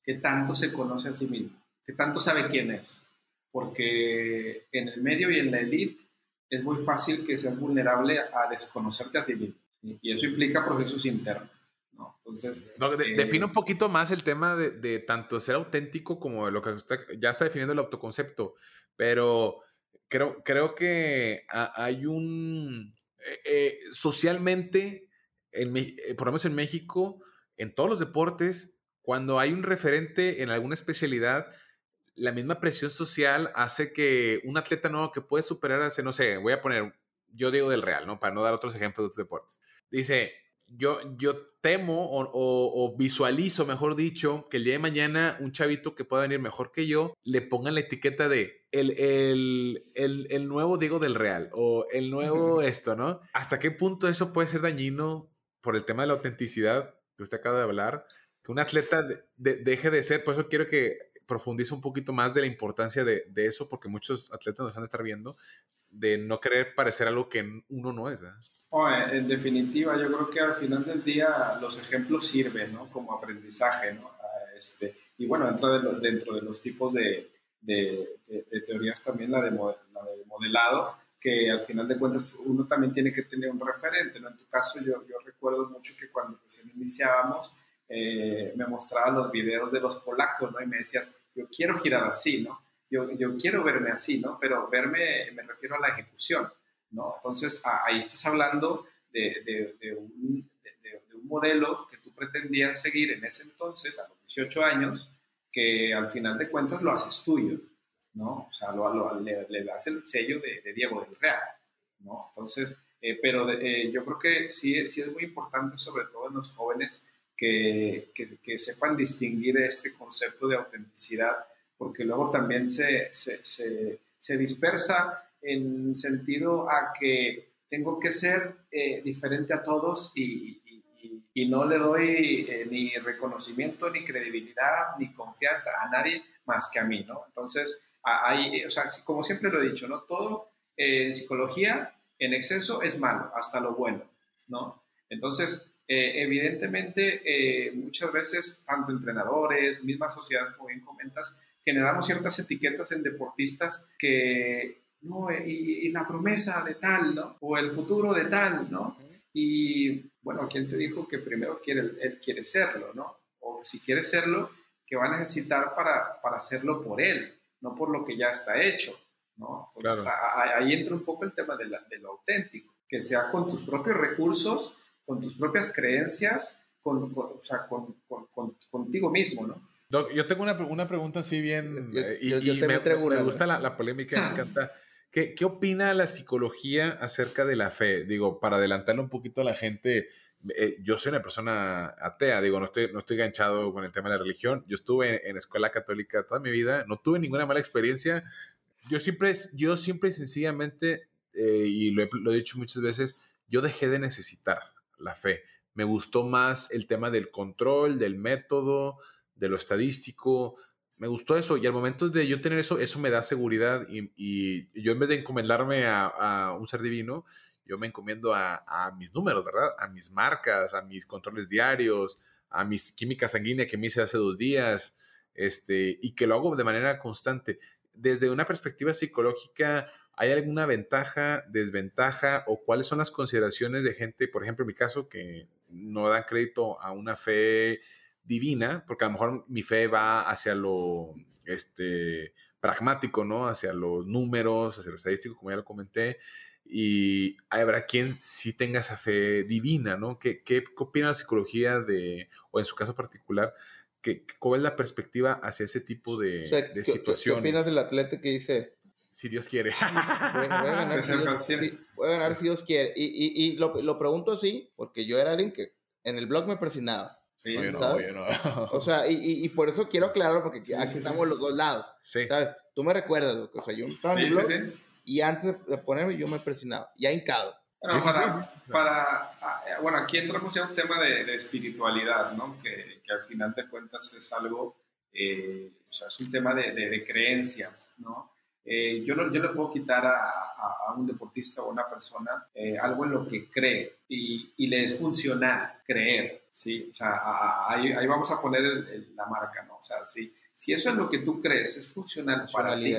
qué tanto se conoce a sí mismo, qué tanto sabe quién es. Porque en el medio y en la elite es muy fácil que seas vulnerable a desconocerte a ti mismo. Y eso implica procesos internos. ¿no? Entonces, eh, define un poquito más el tema de, de, tanto ser auténtico como de lo que usted ya está definiendo el autoconcepto, pero creo, creo que hay un, eh, eh, socialmente, en, por lo menos en México, en todos los deportes, cuando hay un referente en alguna especialidad, la misma presión social hace que un atleta nuevo que puede superar hace, no sé, voy a poner, yo digo del Real, ¿no? Para no dar otros ejemplos de otros deportes. Dice, yo, yo temo o, visualizo, mejor dicho, que el día de mañana un chavito que pueda venir mejor que yo le pongan la etiqueta de el, el, el, el nuevo Diego del Real o el nuevo esto, ¿no? ¿Hasta qué punto eso puede ser dañino por el tema de la autenticidad que usted acaba de hablar? Que un atleta deje de ser, por eso quiero que profundice un poquito más de la importancia de, de eso, porque muchos atletas nos van a estar viendo, de no querer parecer algo que uno no es. en definitiva, yo creo que al final del día los ejemplos sirven ¿no? como aprendizaje. ¿no? Este, y bueno, dentro de, dentro de los tipos de, de, teorías también la de, la de modelado, que al final de cuentas uno también tiene que tener un referente. ¿no? En tu caso, yo, yo recuerdo mucho que cuando recién iniciábamos, eh, me mostraba los videos de los polacos, ¿no? Y me decías, yo quiero girar así, ¿no? Yo, yo quiero verme así, ¿no? Pero verme, me refiero a la ejecución, ¿no? Entonces, ahí estás hablando de, de, de, un, de, un, modelo que tú pretendías seguir en ese entonces, a los 18 años, que al final de cuentas lo haces tuyo, ¿no? O sea, lo, le, le, das el sello de, Diego del Real, ¿no? Entonces, eh, pero eh, yo creo que sí, sí es muy importante, sobre todo en los jóvenes, que, que, que sepan distinguir este concepto de autenticidad porque luego también se, se, se, dispersa en sentido a que tengo que ser eh, diferente a todos y, y, no le doy eh, ni reconocimiento, ni credibilidad, ni confianza a nadie más que a mí, ¿no? Entonces, hay, o sea, como siempre lo he dicho, ¿no? Todo en psicología en exceso es malo, hasta lo bueno, ¿no? Entonces, eh, evidentemente, muchas veces, tanto entrenadores, misma sociedad, como bien comentas, generamos ciertas etiquetas en deportistas que, no, y, la promesa de tal, ¿no? O el futuro de tal, ¿no? Y bueno, ¿quién te dijo que primero quiere, él quiere serlo, ¿no? O si quiere serlo, que va a necesitar para, para hacerlo por él, no por lo que ya está hecho, ¿no? Entonces, ahí entra un poco el tema de, lo auténtico, que sea con tus propios recursos, con tus propias creencias, con, o sea, con, contigo mismo, ¿no? Yo tengo una, una pregunta así bien. Eh, y, me, gusta la, polémica, me encanta. ¿Qué, ¿Qué, opina la psicología acerca de la fe? Digo, para adelantarle un poquito a la gente, eh, yo soy una persona atea, digo, no estoy, no estoy enganchado con el tema de la religión. Yo estuve en, escuela católica toda mi vida, no tuve ninguna mala experiencia. Yo siempre, yo siempre sencillamente, eh, y lo he, lo he dicho muchas veces, yo dejé de necesitar la fe. Me gustó más el tema del control, del método, de lo estadístico. Me gustó eso y al momento de yo tener eso, eso me da seguridad y, yo en vez de encomendarme a, un ser divino, yo me encomiendo a, mis números, ¿verdad? A mis marcas, a mis controles diarios, a mis químicas sanguíneas que me hice hace dos días, este, y que lo hago de manera constante. Desde una perspectiva psicológica, ¿hay alguna ventaja, desventaja o cuáles son las consideraciones de gente, por ejemplo, en mi caso, que no dan crédito a una fe divina, porque a lo mejor mi fe va hacia lo este, pragmático, ¿no? Hacia los números, hacia lo estadístico, como ya lo comenté, y habrá quien sí tenga esa fe divina, ¿no? ¿Qué, qué, opina la psicología de, o en su caso particular, que, cuál es la perspectiva hacia ese tipo de, situaciones? ¿qué, opinas del atleta que dice, si Dios quiere. Voy, a, ganar, si Dios, quiere. Y, y, y lo, lo, pregunto así, porque yo era alguien que en el blog me presionaba. Sí, O sea, y, y, por eso quiero aclararlo, porque aquí estamos los dos lados. ¿Sabes? Tú me recuerdas, o sea, yo estaba en el blog y antes de ponerme yo me presionaba, ya hincado. para, ah, eh, bueno, aquí entramos ya a un tema de, espiritualidad, ¿no? Que, que, al final de cuentas es algo, eh, o sea, es un tema de, de creencias, ¿no? Eh, yo, no, yo le puedo quitar a, a, un deportista o a una persona algo en lo que cree y, y, le es funcional creer, ¿sí? O sea, ahí, ahí, vamos a poner la marca, ¿no? O sea, sí si eso es lo que tú crees, es funcional para ti,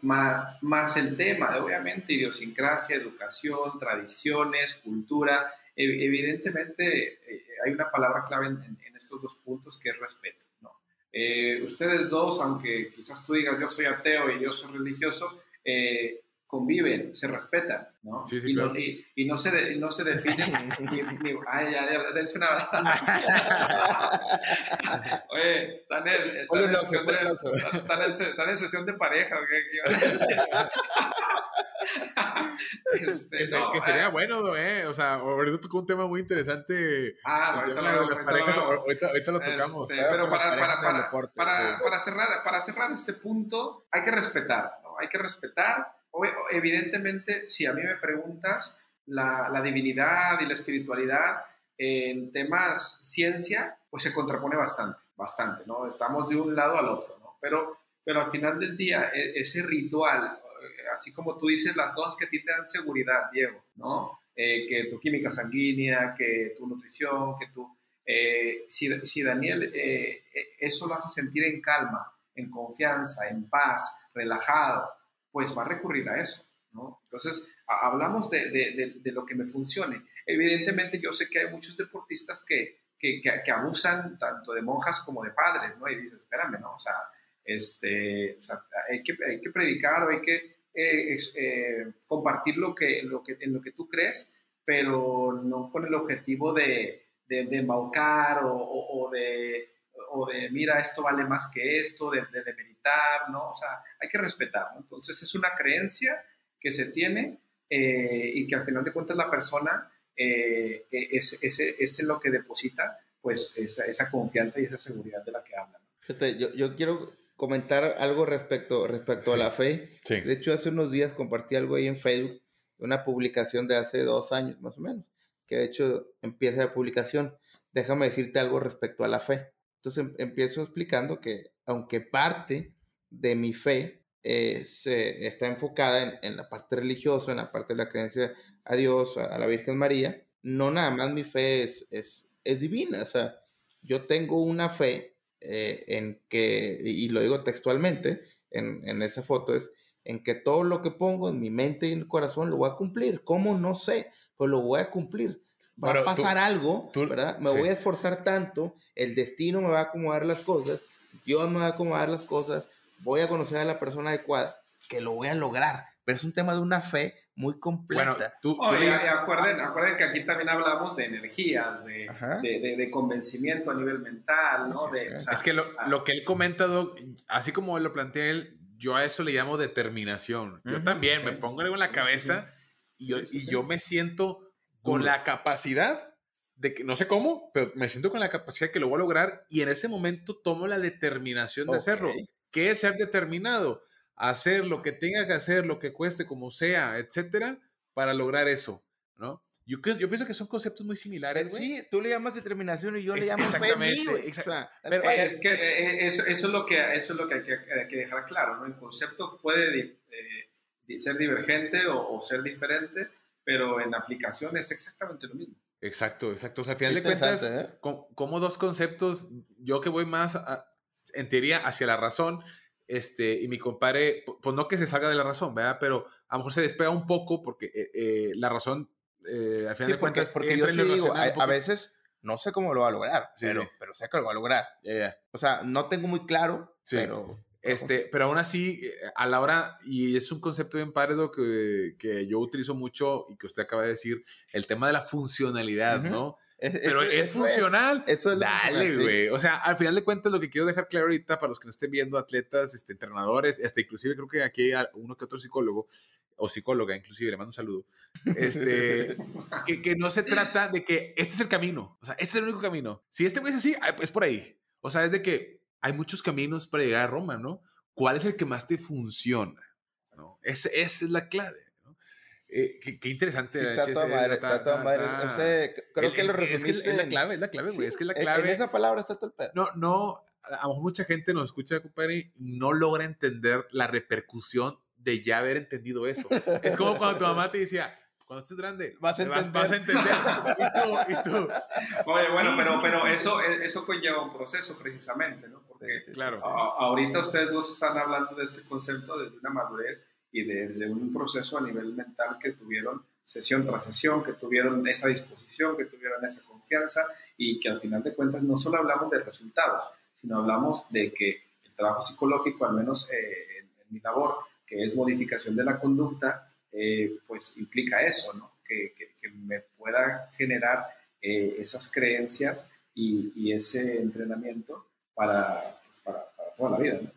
más, más, el tema de obviamente idiosincrasia, educación, tradiciones, cultura, evidentemente eh, hay una palabra clave en, estos dos puntos que es respeto. ¿no? Eh, ustedes dos, aunque quizás tú digas yo soy ateo y yo soy religioso, eh, conviven, se respetan, ¿no? Sí, sí, y, claro. no y, y, no se, no se definen. ni, ay, ya, ya, dense una. Oye, están en, están, en sesión de, están, en, están en sesión de pareja, ¿o qué, este, no, que sería eh. bueno, ¿eh? O sea, ahorita tocó un tema muy interesante. Ah, ahorita lo, las parejas, ahorita, ahorita, lo tocamos. Este, pero para, para, para, para, para, cerrar, para cerrar este punto, hay que respetar, ¿no? Hay que respetar Evidentemente, si a mí me preguntas, la, divinidad y la espiritualidad en temas ciencia, pues se contrapone bastante, bastante, ¿no? Estamos de un lado al otro, ¿no? Pero, pero al final del día, e, ese ritual, así como tú dices, las cosas que a ti te dan seguridad, Diego, ¿no? Eh, que tu química sanguínea, que tu nutrición, que tu... Eh, si, si, Daniel eso lo hace sentir en calma, en confianza, en paz, relajado, pues va a recurrir a eso, ¿no? Entonces, hablamos de, de, de, lo que me funcione. Evidentemente, yo sé que hay muchos deportistas que, que, que, abusan tanto de monjas como de padres, ¿no? Y dices, espérame, ¿no? O sea, este, o sea, hay, que, hay que predicar o hay que eh, eh, compartir lo que, lo que, en lo que tú crees, pero no con el objetivo de, de, de embaucar o, o de o de mira, esto vale más que esto, de, de, meditar, ¿no? O sea, hay que respetar, ¿no? Entonces es una creencia que se tiene eh, y que al final de cuentas la persona eh, e, es, es, es, lo que deposita pues esa, esa, confianza y esa seguridad de la que hablan. Fíjate, yo, yo quiero comentar algo respecto, respecto a la fe. Sí. De hecho, hace unos días compartí algo ahí en Facebook, una publicación de hace dos años más o menos, que de hecho empieza la publicación. Déjame decirte algo respecto a la fe. Entonces em, empiezo explicando que aunque parte de mi fe eh, se, está enfocada en, la parte religiosa, en la parte de la creencia a Dios, a, la Virgen María, no nada más mi fe es, es, es divina. O sea, yo tengo una fe eh, en que, y lo digo textualmente en, en esa foto, es en que todo lo que pongo en mi mente y en el corazón lo voy a cumplir. ¿Cómo? No sé, pues lo voy a cumplir va a pasar algo, ¿verdad? Me voy a esforzar tanto, el destino me va a acomodar las cosas, Dios me va a acomodar las cosas, voy a conocer a la persona adecuada, que lo voy a lograr. Pero es un tema de una fe muy completa. Bueno, tú, acuerden, acuerden, que aquí también hablamos de energías, de, de, de, convencimiento a nivel mental, ¿no? es que lo, lo, que él comenta, así como lo plantea él, yo a eso le llamo determinación. Yo también me pongo algo en la cabeza y, yo, y yo me siento con la capacidad de que, no sé cómo, pero me siento con la capacidad que lo voy a lograr y en ese momento tomo la determinación de hacerlo. ¿Qué es ser determinado? Hacer lo que tenga que hacer, lo que cueste, como sea, etcétera, para lograr eso, ¿no? Yo, yo pienso que son conceptos muy similares, güey. Sí, tú le llamas determinación y yo le llamo exactamente, fe, pero, es que eh, eso, eso, es lo que eso es lo que hay que, dejar claro, ¿no? El concepto puede eh, ser divergente o, o, ser diferente, pero en aplicación es exactamente lo mismo. Exacto, exacto. O sea, al final de cuentas, ¿eh? como, dos conceptos, yo que voy más, en teoría, hacia la razón, este, y mi compadre, pues no que se salga de la razón, ¿verdad? Pero a lo mejor se despega un poco porque eh, eh, la razón, al final de cuentas, porque yo sí digo, a, veces no sé cómo lo va a lograr, pero, pero sé que lo va a lograr. O sea, no tengo muy claro, pero este, pero aún así, eh, a la hora, y es un concepto bien pálido que, que yo utilizo mucho y que usted acaba de decir, el tema de la funcionalidad, ¿no? Pero es, funcional. eso es Dale, güey. O sea, al final de cuentas, lo que quiero dejar claro ahorita para los que no estén viendo, atletas, este, entrenadores, hasta inclusive creo que aquí hay uno que otro psicólogo o psicóloga, inclusive, le mando un saludo, este, que, que, no se trata de que este es el camino, o sea, este es el único camino. Si este güey es así, es por ahí. O sea, es de que hay muchos caminos para llegar a Roma, ¿no? ¿Cuál es el que más te funciona? ¿No? esa es la clave. ¿No? Eh, qué, qué, interesante. Sí, está toda madre, está, toda madre. Ese, creo que lo resumiste. Es, que es la clave, es la clave, güey. Sí, es que es la clave. En esa palabra está todo el pedo. No, no, a lo mejor mucha gente nos escucha, compadre, y no logra entender la repercusión de ya haber entendido eso. es como cuando tu mamá te decía, cuando estés grande, vas a entender. Vas, a entender. y, tú, y tú. Oye, bueno, sí, pero, sí, pero sí. Eso, eso conlleva un proceso precisamente, ¿no? Porque claro. A, ahorita ustedes dos están hablando de este concepto desde una madurez y desde un proceso a nivel mental que tuvieron sesión tras sesión, que tuvieron esa disposición, que tuvieron esa confianza y que al final de cuentas no solo hablamos de resultados, sino hablamos de que el trabajo psicológico, al menos eh, en, en, mi labor, que es modificación de la conducta, eh, pues implica eso, ¿no? Que, que, que me pueda generar eh, esas creencias y, y, ese entrenamiento para, pues para, para, toda la vida, ¿no?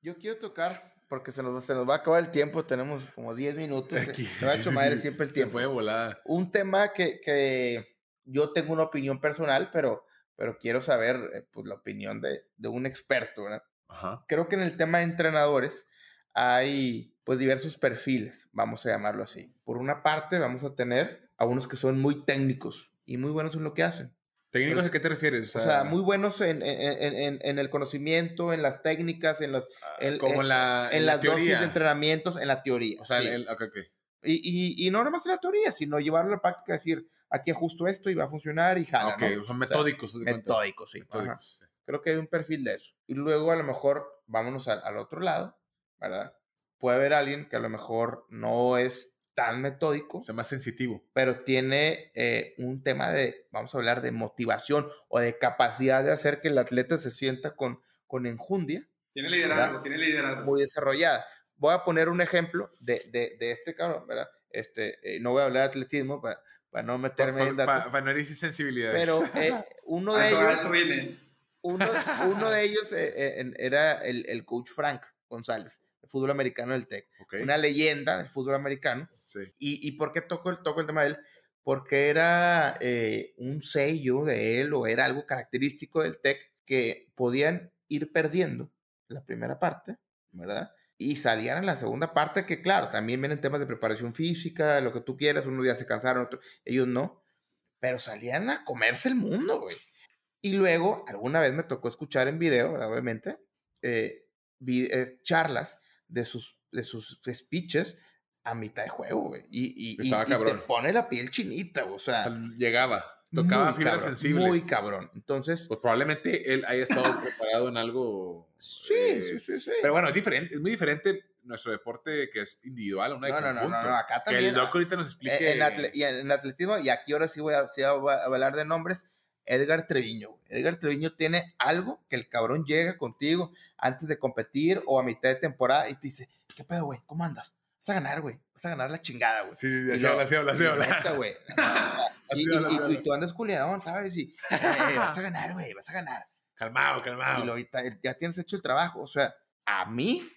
Yo quiero tocar, porque se nos, se nos va a acabar el tiempo, tenemos como 10 minutos, Aquí, me ha hecho madre siempre el tiempo. Se fue volada. Un tema que, que yo tengo una opinión personal, pero, pero quiero saber eh, pues, la opinión de, de un experto, ¿verdad? Ajá. Creo que en el tema de entrenadores hay pues diversos perfiles, vamos a llamarlo así. Por una parte vamos a tener a unos que son muy técnicos y muy buenos en lo que hacen. ¿Técnicos a qué te refieres? O sea, muy buenos en, en, en, en, el conocimiento, en las técnicas, en los... Como la, en, la las dosis de entrenamientos, en la teoría. O sea, sí. el, okay, okay. Y, y, y, no nada más en la teoría, sino llevarlo a la práctica, decir, aquí ajusto esto y va a funcionar y jala, okay, ¿no? son metódicos. O sea, metódicos, sí. Metódicos, sí. Creo que hay un perfil de eso. Y luego a lo mejor vámonos al, al otro lado, ¿verdad? puede haber alguien que a lo mejor no es tan metódico. O sea, más sensitivo. Pero tiene eh, un tema de, vamos a hablar de motivación o de capacidad de hacer que el atleta se sienta con, con enjundia. Tiene liderazgo, tiene liderazgo. Muy desarrollada. Voy a poner un ejemplo de, de, de este cabrón, ¿verdad? Este, eh, no voy a hablar de atletismo para, para no meterme pa, en datos. Para pa no herir sensibilidades. Pero eh, uno de eso, ellos... Eso viene. Uno, uno de ellos eh, era el, el coach Frank González fútbol americano del TEC. Okay. Una leyenda del fútbol americano. Sí. ¿Y, ¿Y por qué toco el, toco el tema de él? Porque era eh, un sello de él o era algo característico del TEC que podían ir perdiendo la primera parte, ¿verdad? Y salían en la segunda parte, que claro, también vienen temas de preparación física, lo que tú quieras, unos días se cansaron, otros, ellos no, pero salían a comerse el mundo, güey. Y luego, alguna vez me tocó escuchar en video, obviamente, eh, vi, eh, charlas de sus, de sus speeches a mitad de juego, güey. Y, y, y, y, te pone la piel chinita, o sea. Llegaba, tocaba fibras cabrón, sensibles. Muy cabrón. Entonces. Pues probablemente él haya estado preparado en algo. Sí, eh, sí, sí, sí. Pero bueno, es diferente, es muy diferente nuestro deporte que es individual, una no, no, no, no, no, acá también. Que el doc ahorita nos explique. En, atle y en atletismo, y aquí ahora sí voy a, sí voy a hablar de nombres. Edgar Treviño. Edgar Treviño tiene algo que el cabrón llega contigo antes de competir o a mitad de temporada y te dice, ¿qué pedo, güey? ¿Cómo andas? Vas a ganar, güey. Vas a ganar la chingada, güey. Sí, sí, sí, habla, así habla, así habla. güey. y, tú andas culiadón, ¿sabes? Y eh, vas a ganar, güey, vas a ganar. Calmado, calmado. Y lo, ya tienes hecho el trabajo. O sea, a mí,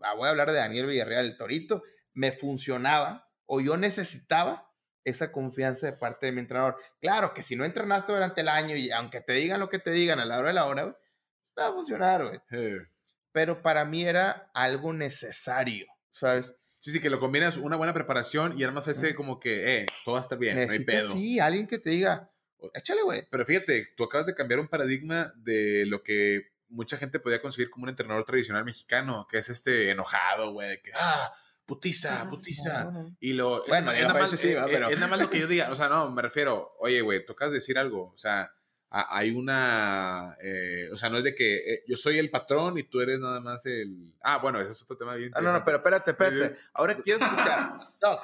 ah, voy a hablar de Daniel Villarreal, el Torito, me funcionaba o yo necesitaba esa confianza de parte de mi entrenador. Claro que si no entrenaste durante el año y aunque te digan lo que te digan a la hora de la hora, va a funcionar, güey. Sí. Pero para mí era algo necesario, ¿sabes? Sí, sí, que lo combinas una buena preparación y además ese como que, eh, todo va a estar bien, no hay pedo. Sí, alguien que te diga, échale, güey. Pero fíjate, tú acabas de cambiar un paradigma de lo que mucha gente podía conseguir como un entrenador tradicional mexicano, que es este enojado, güey, que, ah, putiza, putiza. No, no. Y lo. Bueno, es, es, nada más, sí, es, pero... es, nada más, lo que yo diga. O sea, no, me refiero, oye, güey, tocas decir algo. O sea, a, hay una. Eh, o sea, no es de que eh, yo soy el patrón y tú eres nada más el. Ah, bueno, ese es otro tema bien. Ah, no, no, pero espérate, espérate. Ahora quiero escuchar. Doc,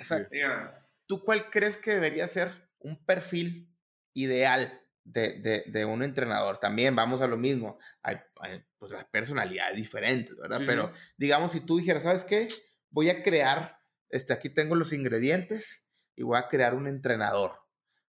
o sea. ¿tú cuál crees que debería ser un perfil ideal de, de, de, un entrenador. También vamos a lo mismo. Hay, hay pues las personalidades diferentes, ¿verdad? Sí, Pero digamos, si tú dijeras, ¿sabes qué? Voy a crear, este, aquí tengo los ingredientes y voy a crear un entrenador.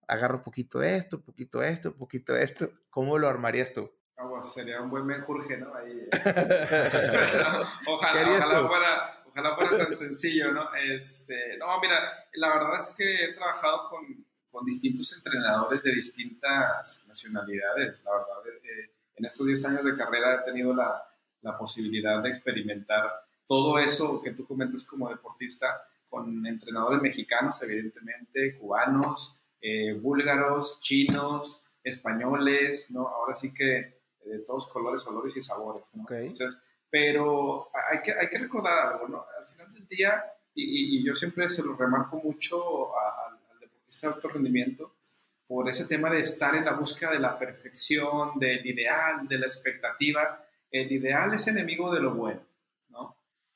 Agarro poquito de esto, poquito de esto, poquito de esto. ¿Cómo lo armarías tú? Bueno, sería un buen menjurje, ¿no? Ahí, ojalá, ojalá fuera, ojalá fuera tan sencillo, ¿no? Este, no, mira, la verdad es que he trabajado con, con distintos entrenadores de distintas nacionalidades. La verdad, eh, en estos 10 años de carrera he tenido la, la, posibilidad de experimentar todo eso que tú comentas como deportista con entrenadores mexicanos, evidentemente, cubanos, eh, búlgaros, chinos, españoles, ¿no? Ahora sí que de todos colores, olores y sabores, ¿no? Entonces, pero hay que, hay que recordar algo, ¿no? Al final del día, y, y yo siempre se lo remarco mucho al deportista de alto rendimiento, por ese tema de estar en la búsqueda de la perfección, del ideal, de la expectativa. El ideal es enemigo de lo bueno, ¿no?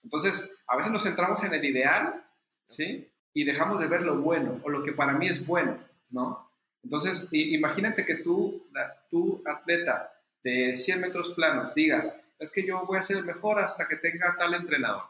Entonces, a veces nos centramos en el ideal, ¿sí? Y dejamos de ver lo bueno o lo que para mí es bueno, ¿no? Entonces, imagínate que tú, tú, atleta de 100 metros planos, digas, es que yo voy a ser el mejor hasta que tenga tal entrenador,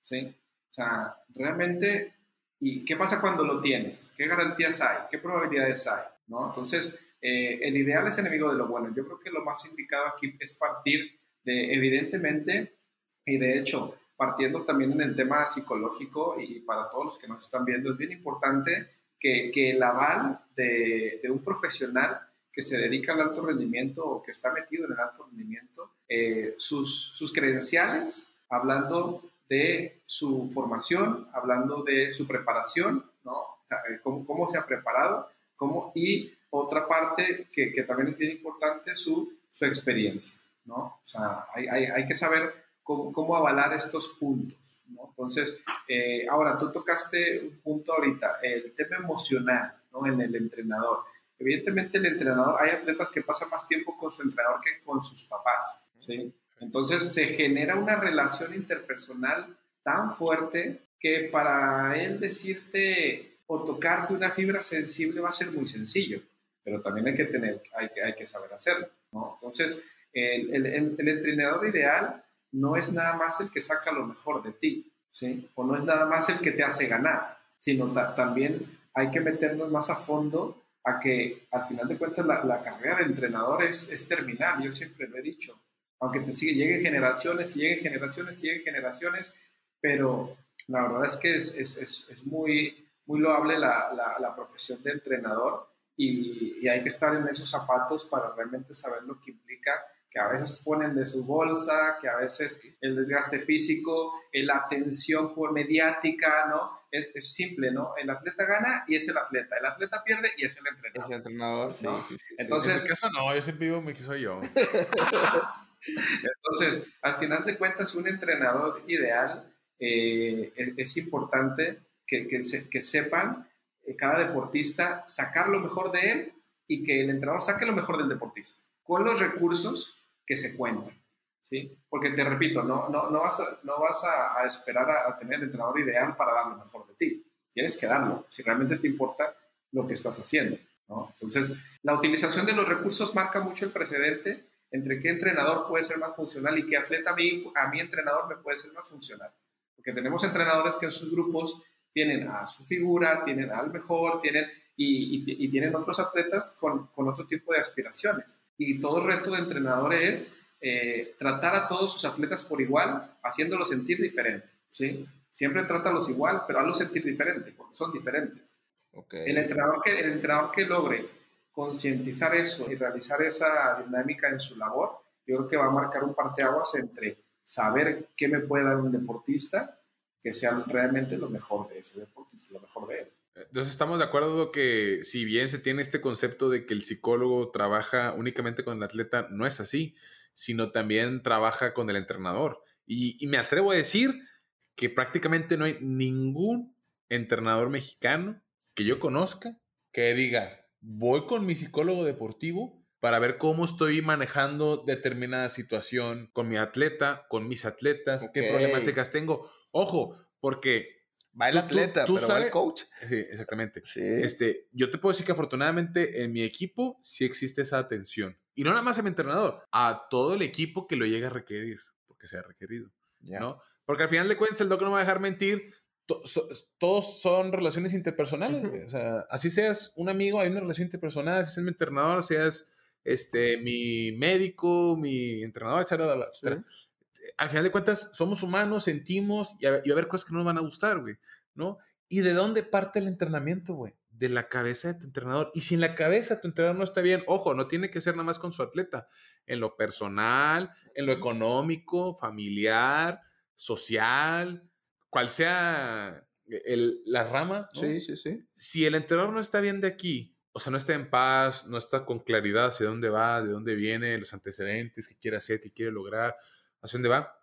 ¿sí? O sea, realmente, ¿y qué pasa cuando lo tienes? ¿Qué garantías hay? ¿Qué probabilidades hay? ¿no? Entonces, eh, el ideal es enemigo de lo bueno. Yo creo que lo más indicado aquí es partir de, evidentemente, y de hecho, partiendo también en el tema psicológico y para todos los que nos están viendo, es bien importante que, que el aval de, un profesional que se dedica al alto rendimiento o que está metido en el alto rendimiento, eh, sus, sus credenciales, hablando de su formación, hablando de su preparación, ¿no? Eh, cómo, cómo se ha preparado, y otra parte que, que, también es bien importante, su, su experiencia, ¿no? O sea, hay, hay, hay que saber cómo, cómo, avalar estos puntos, ¿no? Entonces, eh, ahora tú tocaste un punto ahorita, el tema emocional, ¿no? En el entrenador. Evidentemente el entrenador, hay atletas que pasan más tiempo con su entrenador que con sus papás, ¿sí? Entonces se genera una relación interpersonal tan fuerte que para él decirte o tocarte una fibra sensible va a ser muy sencillo, pero también hay que, tener, hay hay que saber hacerlo. ¿no? Entonces, el, el, el, entrenador ideal no es nada más el que saca lo mejor de ti, ¿sí? o no es nada más el que te hace ganar, sino también hay que meternos más a fondo a que al final de cuentas la, la carrera de entrenador es, es, terminal, yo siempre lo he dicho, aunque te sigue, lleguen generaciones lleguen generaciones lleguen generaciones, pero la verdad es que es, es, es muy muy loable la, la, profesión de entrenador y, y, hay que estar en esos zapatos para realmente saber lo que implica, que a veces ponen de su bolsa, que a veces el desgaste físico, la atención por mediática, ¿no? Es, es, simple, ¿no? El atleta gana y es el atleta, el atleta pierde y es el entrenador. Es el entrenador, sí, sí, sí, Entonces, en mi caso no, yo siempre digo que soy yo. Entonces, al final de cuentas, un entrenador ideal eh, es, es importante que, que, sepan eh, cada deportista sacar lo mejor de él y que el entrenador saque lo mejor del deportista, con los recursos que se cuentan. ¿sí? Porque te repito, no, no, no vas, a, no vas a, esperar a, tener el entrenador ideal para dar lo mejor de ti. Tienes que darlo, si realmente te importa lo que estás haciendo. Entonces, la utilización de los recursos marca mucho el precedente entre qué entrenador puede ser más funcional y qué atleta a mí, a mi entrenador me puede ser más funcional. Porque tenemos entrenadores que en sus grupos tienen a su figura, tienen al mejor, tienen, y, tienen otros atletas con, con, otro tipo de aspiraciones. Y todo reto de entrenador es eh, tratar a todos sus atletas por igual, haciéndolos sentir diferente. ¿sí? Siempre trátalos igual, pero hazlos sentir diferente, porque son diferentes. Okay. El, entrenador que, el entrenador que logre concientizar eso y realizar esa dinámica en su labor, yo creo que va a marcar un parteaguas entre saber qué me puede dar un deportista que sea realmente lo mejor de ese deportista, lo mejor de él. Entonces estamos de acuerdo que si bien se tiene este concepto de que el psicólogo trabaja únicamente con el atleta, no es así, sino también trabaja con el entrenador. Y, y me atrevo a decir que prácticamente no hay ningún entrenador mexicano que yo conozca que diga, voy con mi psicólogo deportivo para ver cómo estoy manejando determinada situación con mi atleta, con mis atletas, qué problemáticas tengo. Ojo, porque... Va el atleta, pero va el coach. Sí, exactamente. Este, yo te puedo decir que afortunadamente en mi equipo sí existe esa atención. Y no nada más a mi entrenador, a todo el equipo que lo llegue a requerir, porque sea requerido. ¿no? Porque al final de cuentas el doc no me va a dejar mentir, todos son relaciones interpersonales. O sea, así seas un amigo, hay una relación interpersonal, si seas mi entrenador, seas este, mi médico, mi entrenador, etc al final de cuentas, somos humanos, sentimos y, a, va a haber cosas que no nos van a gustar, güey, ¿no? ¿Y de dónde parte el entrenamiento, güey? De la cabeza de tu entrenador. Y si en la cabeza de tu entrenador no está bien, ojo, no tiene que ser nada más con su atleta. En lo personal, en lo económico, familiar, social, cual sea el, la rama. Sí, sí, sí. Si el entrenador no está bien de aquí, o sea, no está en paz, no está con claridad hacia dónde va, de dónde viene, los antecedentes, qué quiere hacer, qué quiere lograr, hacia dónde va.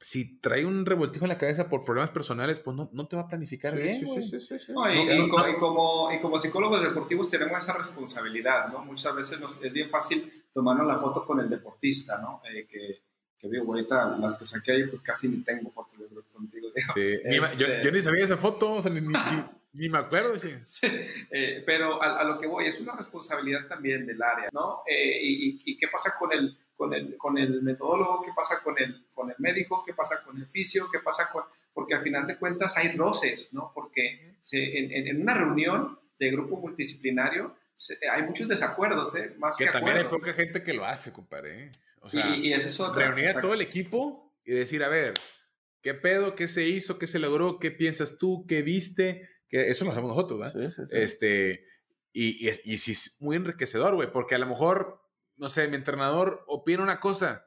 Si trae un revoltijo en la cabeza por problemas personales, pues no, no te va a planificar Sí, bien. sí, sí, sí, sí. No, y, No, y no, co- no. y como, y como psicólogos deportivos tenemos esa responsabilidad, ¿no? Muchas veces nos- es bien fácil tomarnos la foto con el deportista, ¿no? Eh, que, que digo, ahorita las que saqué ahí, pues casi ni tengo fotos de contigo. digo. Sí, ni ma- yo, Este- yo ni sabía esa foto, o sea, ni, ni, ni- ni me acuerdo. sí. Sí, eh, pero a, a lo que voy, es una responsabilidad también del área, ¿no? Eh, y, y- y qué pasa con el, con, el, con el metodólogo? ¿Qué pasa con el, con el médico? ¿Qué pasa con el fisio? ¿Qué pasa con...? Porque al final de cuentas hay roces, ¿no? Porque se- en, en- en una reunión de grupo multidisciplinario se- hay muchos desacuerdos, ¿eh? Más que, Que también hay acuerdos. poca gente que lo hace, compadre. ¿eh? O Y, sea, y ese es otro. reunir a todo el equipo y decir, a ver, ¿qué pedo? ¿Qué se hizo? ¿Qué se logró? ¿Qué piensas tú? ¿Qué viste? Que eso lo hacemos nosotros, ¿verdad? Sí, sí, sí. Este, y, y, y sí es muy enriquecedor, güey, porque a lo mejor, no sé, mi entrenador opina una cosa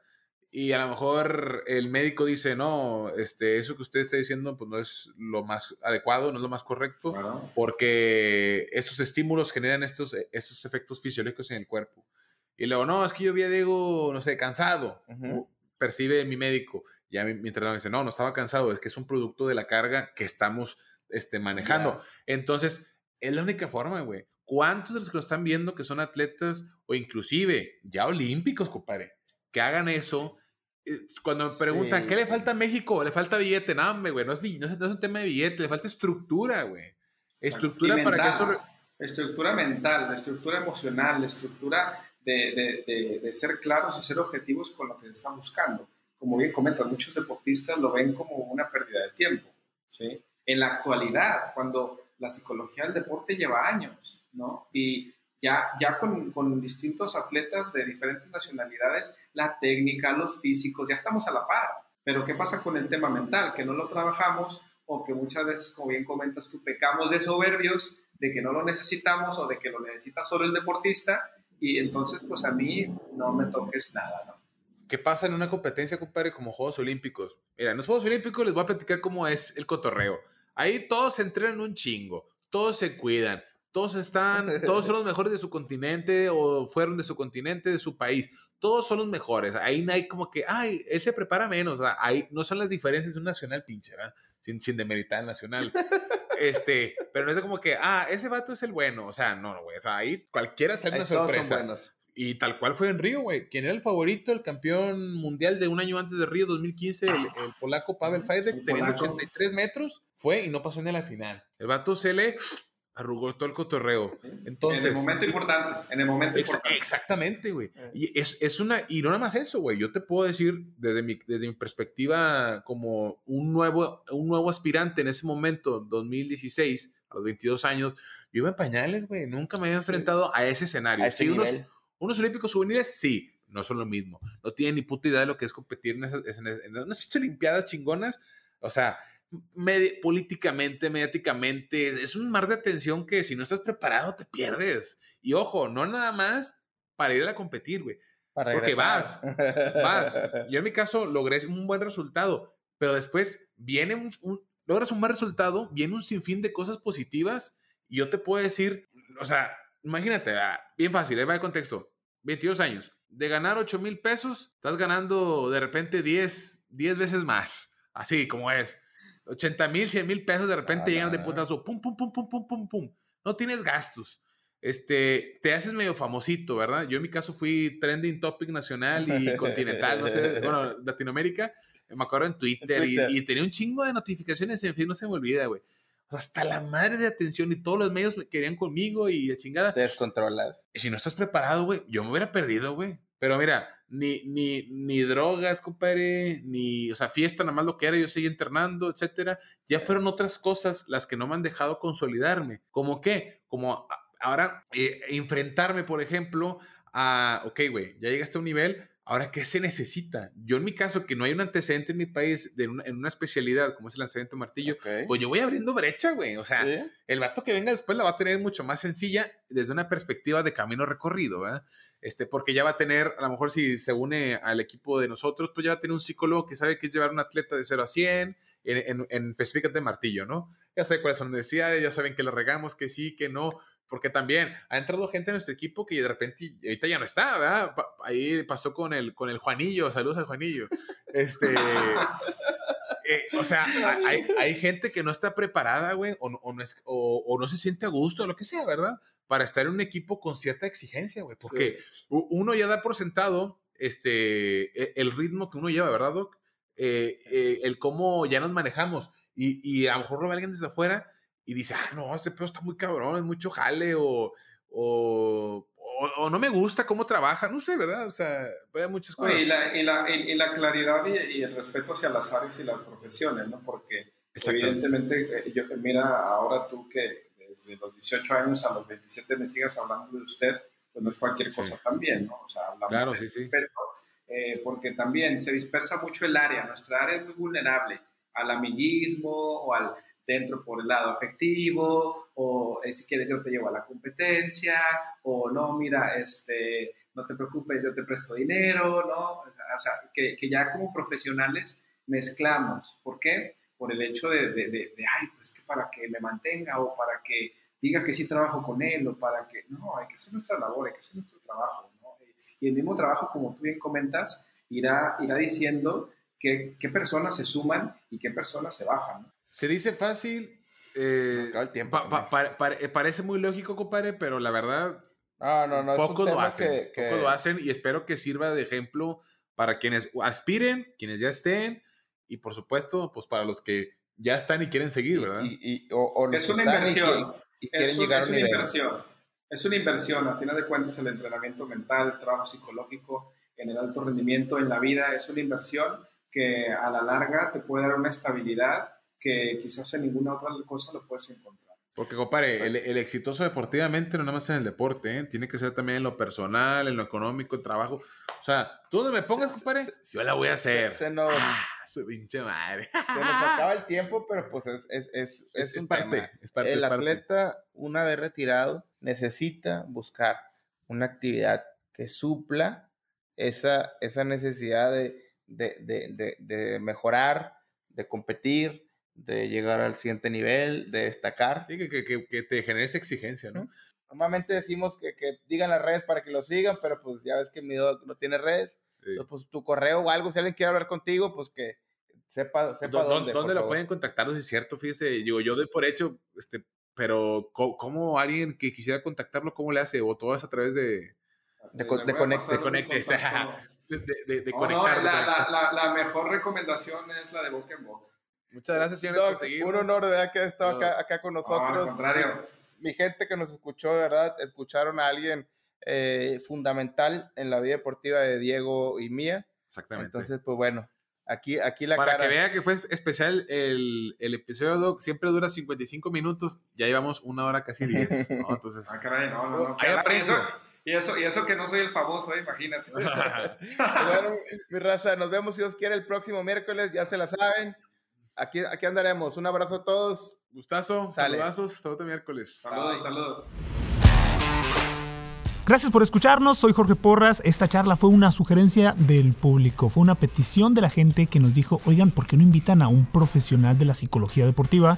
y a lo mejor el médico dice, no, este, eso que usted está diciendo, pues no es lo más adecuado, no es lo más correcto, porque estos estímulos generan estos, estos efectos fisiológicos en el cuerpo. Y luego, no, es que yo vi a Diego, no sé, cansado, percibe mi médico. Ya mi, mi entrenador dice, no, no estaba cansado, es que es un producto de la carga que estamos este, manejando. Entonces, es la única forma, güey. ¿Cuántos de los que lo están viendo que son atletas o inclusive ya olímpicos, compadre, que hagan eso? eh, Cuando me preguntan, Sí, ¿qué le sí. falta a México? ¿Le falta billete? No, hombre, güey, no es, no, es, no es un tema de billete, le falta estructura, güey. Estructura Y para que mental, eso... Estructura mental, la estructura emocional, la estructura de, de- de- de ser claros y ser objetivos con lo que se está buscando. Como bien comentas, muchos deportistas lo ven como una pérdida de tiempo. ¿sí? En la actualidad, cuando la psicología del deporte lleva años, ¿no? Y ya, ya con, con distintos atletas de diferentes nacionalidades, la técnica, los físicos, ya estamos a la par. Pero ¿qué pasa con el tema mental? Que no lo trabajamos o que muchas veces, como bien comentas tú, pecamos de soberbios, de que no lo necesitamos o de que lo necesita solo el deportista y entonces pues a mí no me toques nada, ¿no? ¿Qué pasa en una competencia, compadre, como Juegos Olímpicos? Mira, en los Juegos Olímpicos les voy a platicar cómo es el cotorreo. Ahí todos se entrenan un chingo, todos se cuidan, todos están, todos son los mejores de su continente o fueron de su continente, de su país. Todos son los mejores. Ahí no hay como que, ay, él se prepara menos. O sea, ahí no son las diferencias de un nacional pinche, ¿verdad? Sin, sin demeritar al nacional. Este, pero no es como que, ah, ese vato es el bueno. O sea, no, no, güey. O sea, ahí cualquiera sale una sorpresa. Y tal cual fue en Río, güey. Quien era el favorito, el campeón mundial de un año antes de Río 2015, el, el polaco Pavel Fajdek, teniendo polaco. 83 metros, fue y no pasó ni a la final. El vato se le arrugó todo el cotorreo. Entonces, en el momento importante, en el momento importante. exactamente, güey. Eh. Y es, es una, y no nada más eso, güey. Yo te puedo decir desde mi, desde mi perspectiva como un nuevo, un nuevo aspirante en ese momento, 2016, a los 22 años, yo iba en pañales, güey. Nunca me había enfrentado a ese escenario. A ese Sí, unos, unos olímpicos juveniles, sí, no son lo mismo. No tienen ni puta idea de lo que es competir en, esas, en, en unas olimpiadas chingonas. O sea, medi- políticamente, mediáticamente, es un mar de atención que si no estás preparado te pierdes. Y ojo, no nada más para ir a competir, güey. Para Porque regresar. Vas. Yo en mi caso logré un buen resultado, pero después viene un, un- logras un buen resultado, viene un sinfín de cosas positivas y yo te puedo decir, o sea, imagínate, ah, bien fácil, ahí va el contexto, 22 años, de ganar 8 mil pesos, estás ganando de repente 10, 10 veces más, así como es. 80 mil, 100 mil pesos de repente Ah, llegan de putazo, pum, pum, pum, pum, pum, pum, pum. No tienes gastos. Este, te haces medio famosito, ¿verdad? Yo en mi caso fui trending topic nacional y continental, no sé, bueno, Latinoamérica. Me acuerdo en Twitter, y- Twitter. Y, tenía un chingo de notificaciones, en fin, no se me olvida, güey. O sea, hasta la madre de atención y todos los medios me querían conmigo y la chingada. Te descontrolas. Y si no estás preparado, güey, yo me hubiera perdido, güey. Pero mira, ni, ni, ni drogas, compadre, ni, o sea, fiesta, nada más lo que era, yo seguí entrenando, etcétera. Ya fueron otras cosas las que no me han dejado consolidarme. ¿Cómo qué? Como ahora eh, enfrentarme, por ejemplo, a, ok, güey, ya llegaste a un nivel, ahora, ¿qué se necesita? Yo en mi caso, que no hay un antecedente en mi país de una- en una especialidad como es el lanzamiento de martillo, Ok. pues yo voy abriendo brecha, güey. O sea, Sí. el vato que venga después la va a tener mucho más sencilla desde una perspectiva de camino recorrido, ¿verdad? Este, porque ya va a tener, a lo mejor si se une al equipo de nosotros, pues ya va a tener un psicólogo que sabe que es llevar un atleta de 0 a 100, en, en, en específicamente martillo, ¿no? ya saben cuáles son las necesidades, ya saben que le regamos, que sí, que no, porque también ha entrado gente en nuestro equipo que de repente ahorita ya no está, ¿verdad? ahí pasó con el, con el Juanillo, saludos al Juanillo. Este, eh, o sea, hay, hay, gente que no está preparada, güey, o, o, no o, no se siente a gusto, lo que sea, ¿verdad? Para estar en un equipo con cierta exigencia, güey, porque uno ya da por sentado este, e, el ritmo que uno lleva, ¿verdad, Doc? Eh, eh, el cómo ya nos manejamos. Y, y, a lo mejor lo ve alguien desde afuera y dice, ah, no, ese pedo está muy cabrón, es mucho jale, o, o, o, no me gusta cómo trabaja, no sé, ¿verdad? O sea, hay muchas cosas. Y la, y la, y la claridad y, el respeto hacia las áreas y las profesiones, ¿no? Porque evidentemente, eh, yo, mira, ahora tú que desde los 18 años a los 27 me sigas hablando de usted, pues no es cualquier cosa también, ¿no? O sea, hablamos claro, sí, sí. Eh, porque también se dispersa mucho el área, nuestra área es muy vulnerable al amiguismo o al dentro por el lado afectivo, o eh, si quieres yo te llevo a la competencia, o no, mira, este, no te preocupes, yo te presto dinero, ¿no? O sea, que, que ya como profesionales mezclamos. ¿Por qué? Por el hecho de, de, de, ay, pues que para que me mantenga o para que diga que sí trabajo con él o para que, no, hay que hacer nuestra labor, hay que hacer nuestro trabajo, ¿no? Y el mismo trabajo, como tú bien comentas, irá, irá diciendo qué, personas se suman y qué personas se bajan, ¿no? Se dice fácil. Eh, eh, parece muy lógico, compadre, pero la verdad. No, no, no. Pocos lo hacen. lo hacen y espero que sirva de ejemplo para quienes aspiren, quienes ya estén y por supuesto, pues para los que ya están y quieren seguir, ¿verdad? es una inversión. es, una inversión. Es una inversión. A final de cuentas, el entrenamiento mental, el trabajo psicológico en el alto rendimiento en la vida es una inversión que a la larga te puede dar una estabilidad que quizás en ninguna otra cosa lo puedes encontrar. Porque, compadre, el, el, exitoso deportivamente no nada más en el deporte, ¿eh? tiene que ser también en lo personal, en lo económico, en trabajo. O sea, tú donde me pongas, compadre, yo la voy a hacer. Se, nos, ah, su pinche madre. Se nos acaba el tiempo, pero pues es, es, es, es, un parte, Es parte, el atleta, una vez retirado, necesita buscar una actividad que supla esa, esa necesidad de, de, de, de mejorar, de competir, de llegar al siguiente nivel, de destacar. Sí, que, que, que te genere esa exigencia, ¿no? Normalmente decimos que, que, digan las redes para que lo sigan, pero pues ya ves que mi dog no tiene redes. Entonces, pues tu correo o algo, si alguien quiere hablar contigo, pues que sepa, sepa dónde. ¿Dónde lo pueden contactar? No es cierto, fíjese. Digo, yo doy por hecho, este, pero ¿cómo, alguien que quisiera contactarlo, cómo le hace? ¿O todo es a través de... De, de, de, conecte, de, de, de, conectar. la, la, la, mejor recomendación es la de boca en boca. Muchas gracias, señores, Un honor, de que ha estado acá, acá, con nosotros. contrario. Mi gente que nos escuchó, ¿verdad? Escucharon a alguien eh, fundamental en la vida deportiva de Diego y mía. Exactamente. Entonces, pues bueno, aquí, aquí la Para que vea que fue especial, el, el episodio Doc siempre dura 55 minutos, ya llevamos una hora casi 10. ¿no? Entonces, ah, caray, no, no, no. Hay y eso, y eso que no soy el famoso, imagínate. bueno, mi raza, nos vemos si Dios quiere el próximo miércoles, ya se la saben aquí, aquí andaremos. Un abrazo a todos. Gustazo, saludazos, hasta otro miércoles. Saludos, saludos. Gracias por escucharnos, soy Jorge Porras. Esta charla fue una sugerencia del público, fue una petición de la gente que nos dijo, oigan, ¿por qué no invitan a un profesional de la psicología deportiva?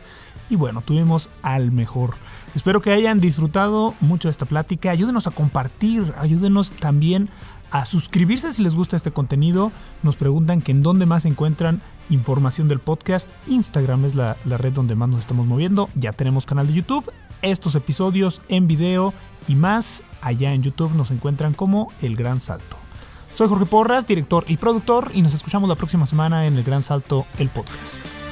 Y bueno, tuvimos al mejor. Espero que hayan disfrutado mucho de esta plática. Ayúdenos a compartir, ayúdenos también a suscribirse si les gusta este contenido. Nos preguntan que en dónde más encuentran información del podcast. Instagram es la, la, red donde más nos estamos moviendo. Ya tenemos canal de YouTube. Estos episodios en video y más allá en YouTube nos encuentran como El Gran Salto. Soy Jorge Porras, director y productor, y nos escuchamos la próxima semana en El Gran Salto, el podcast.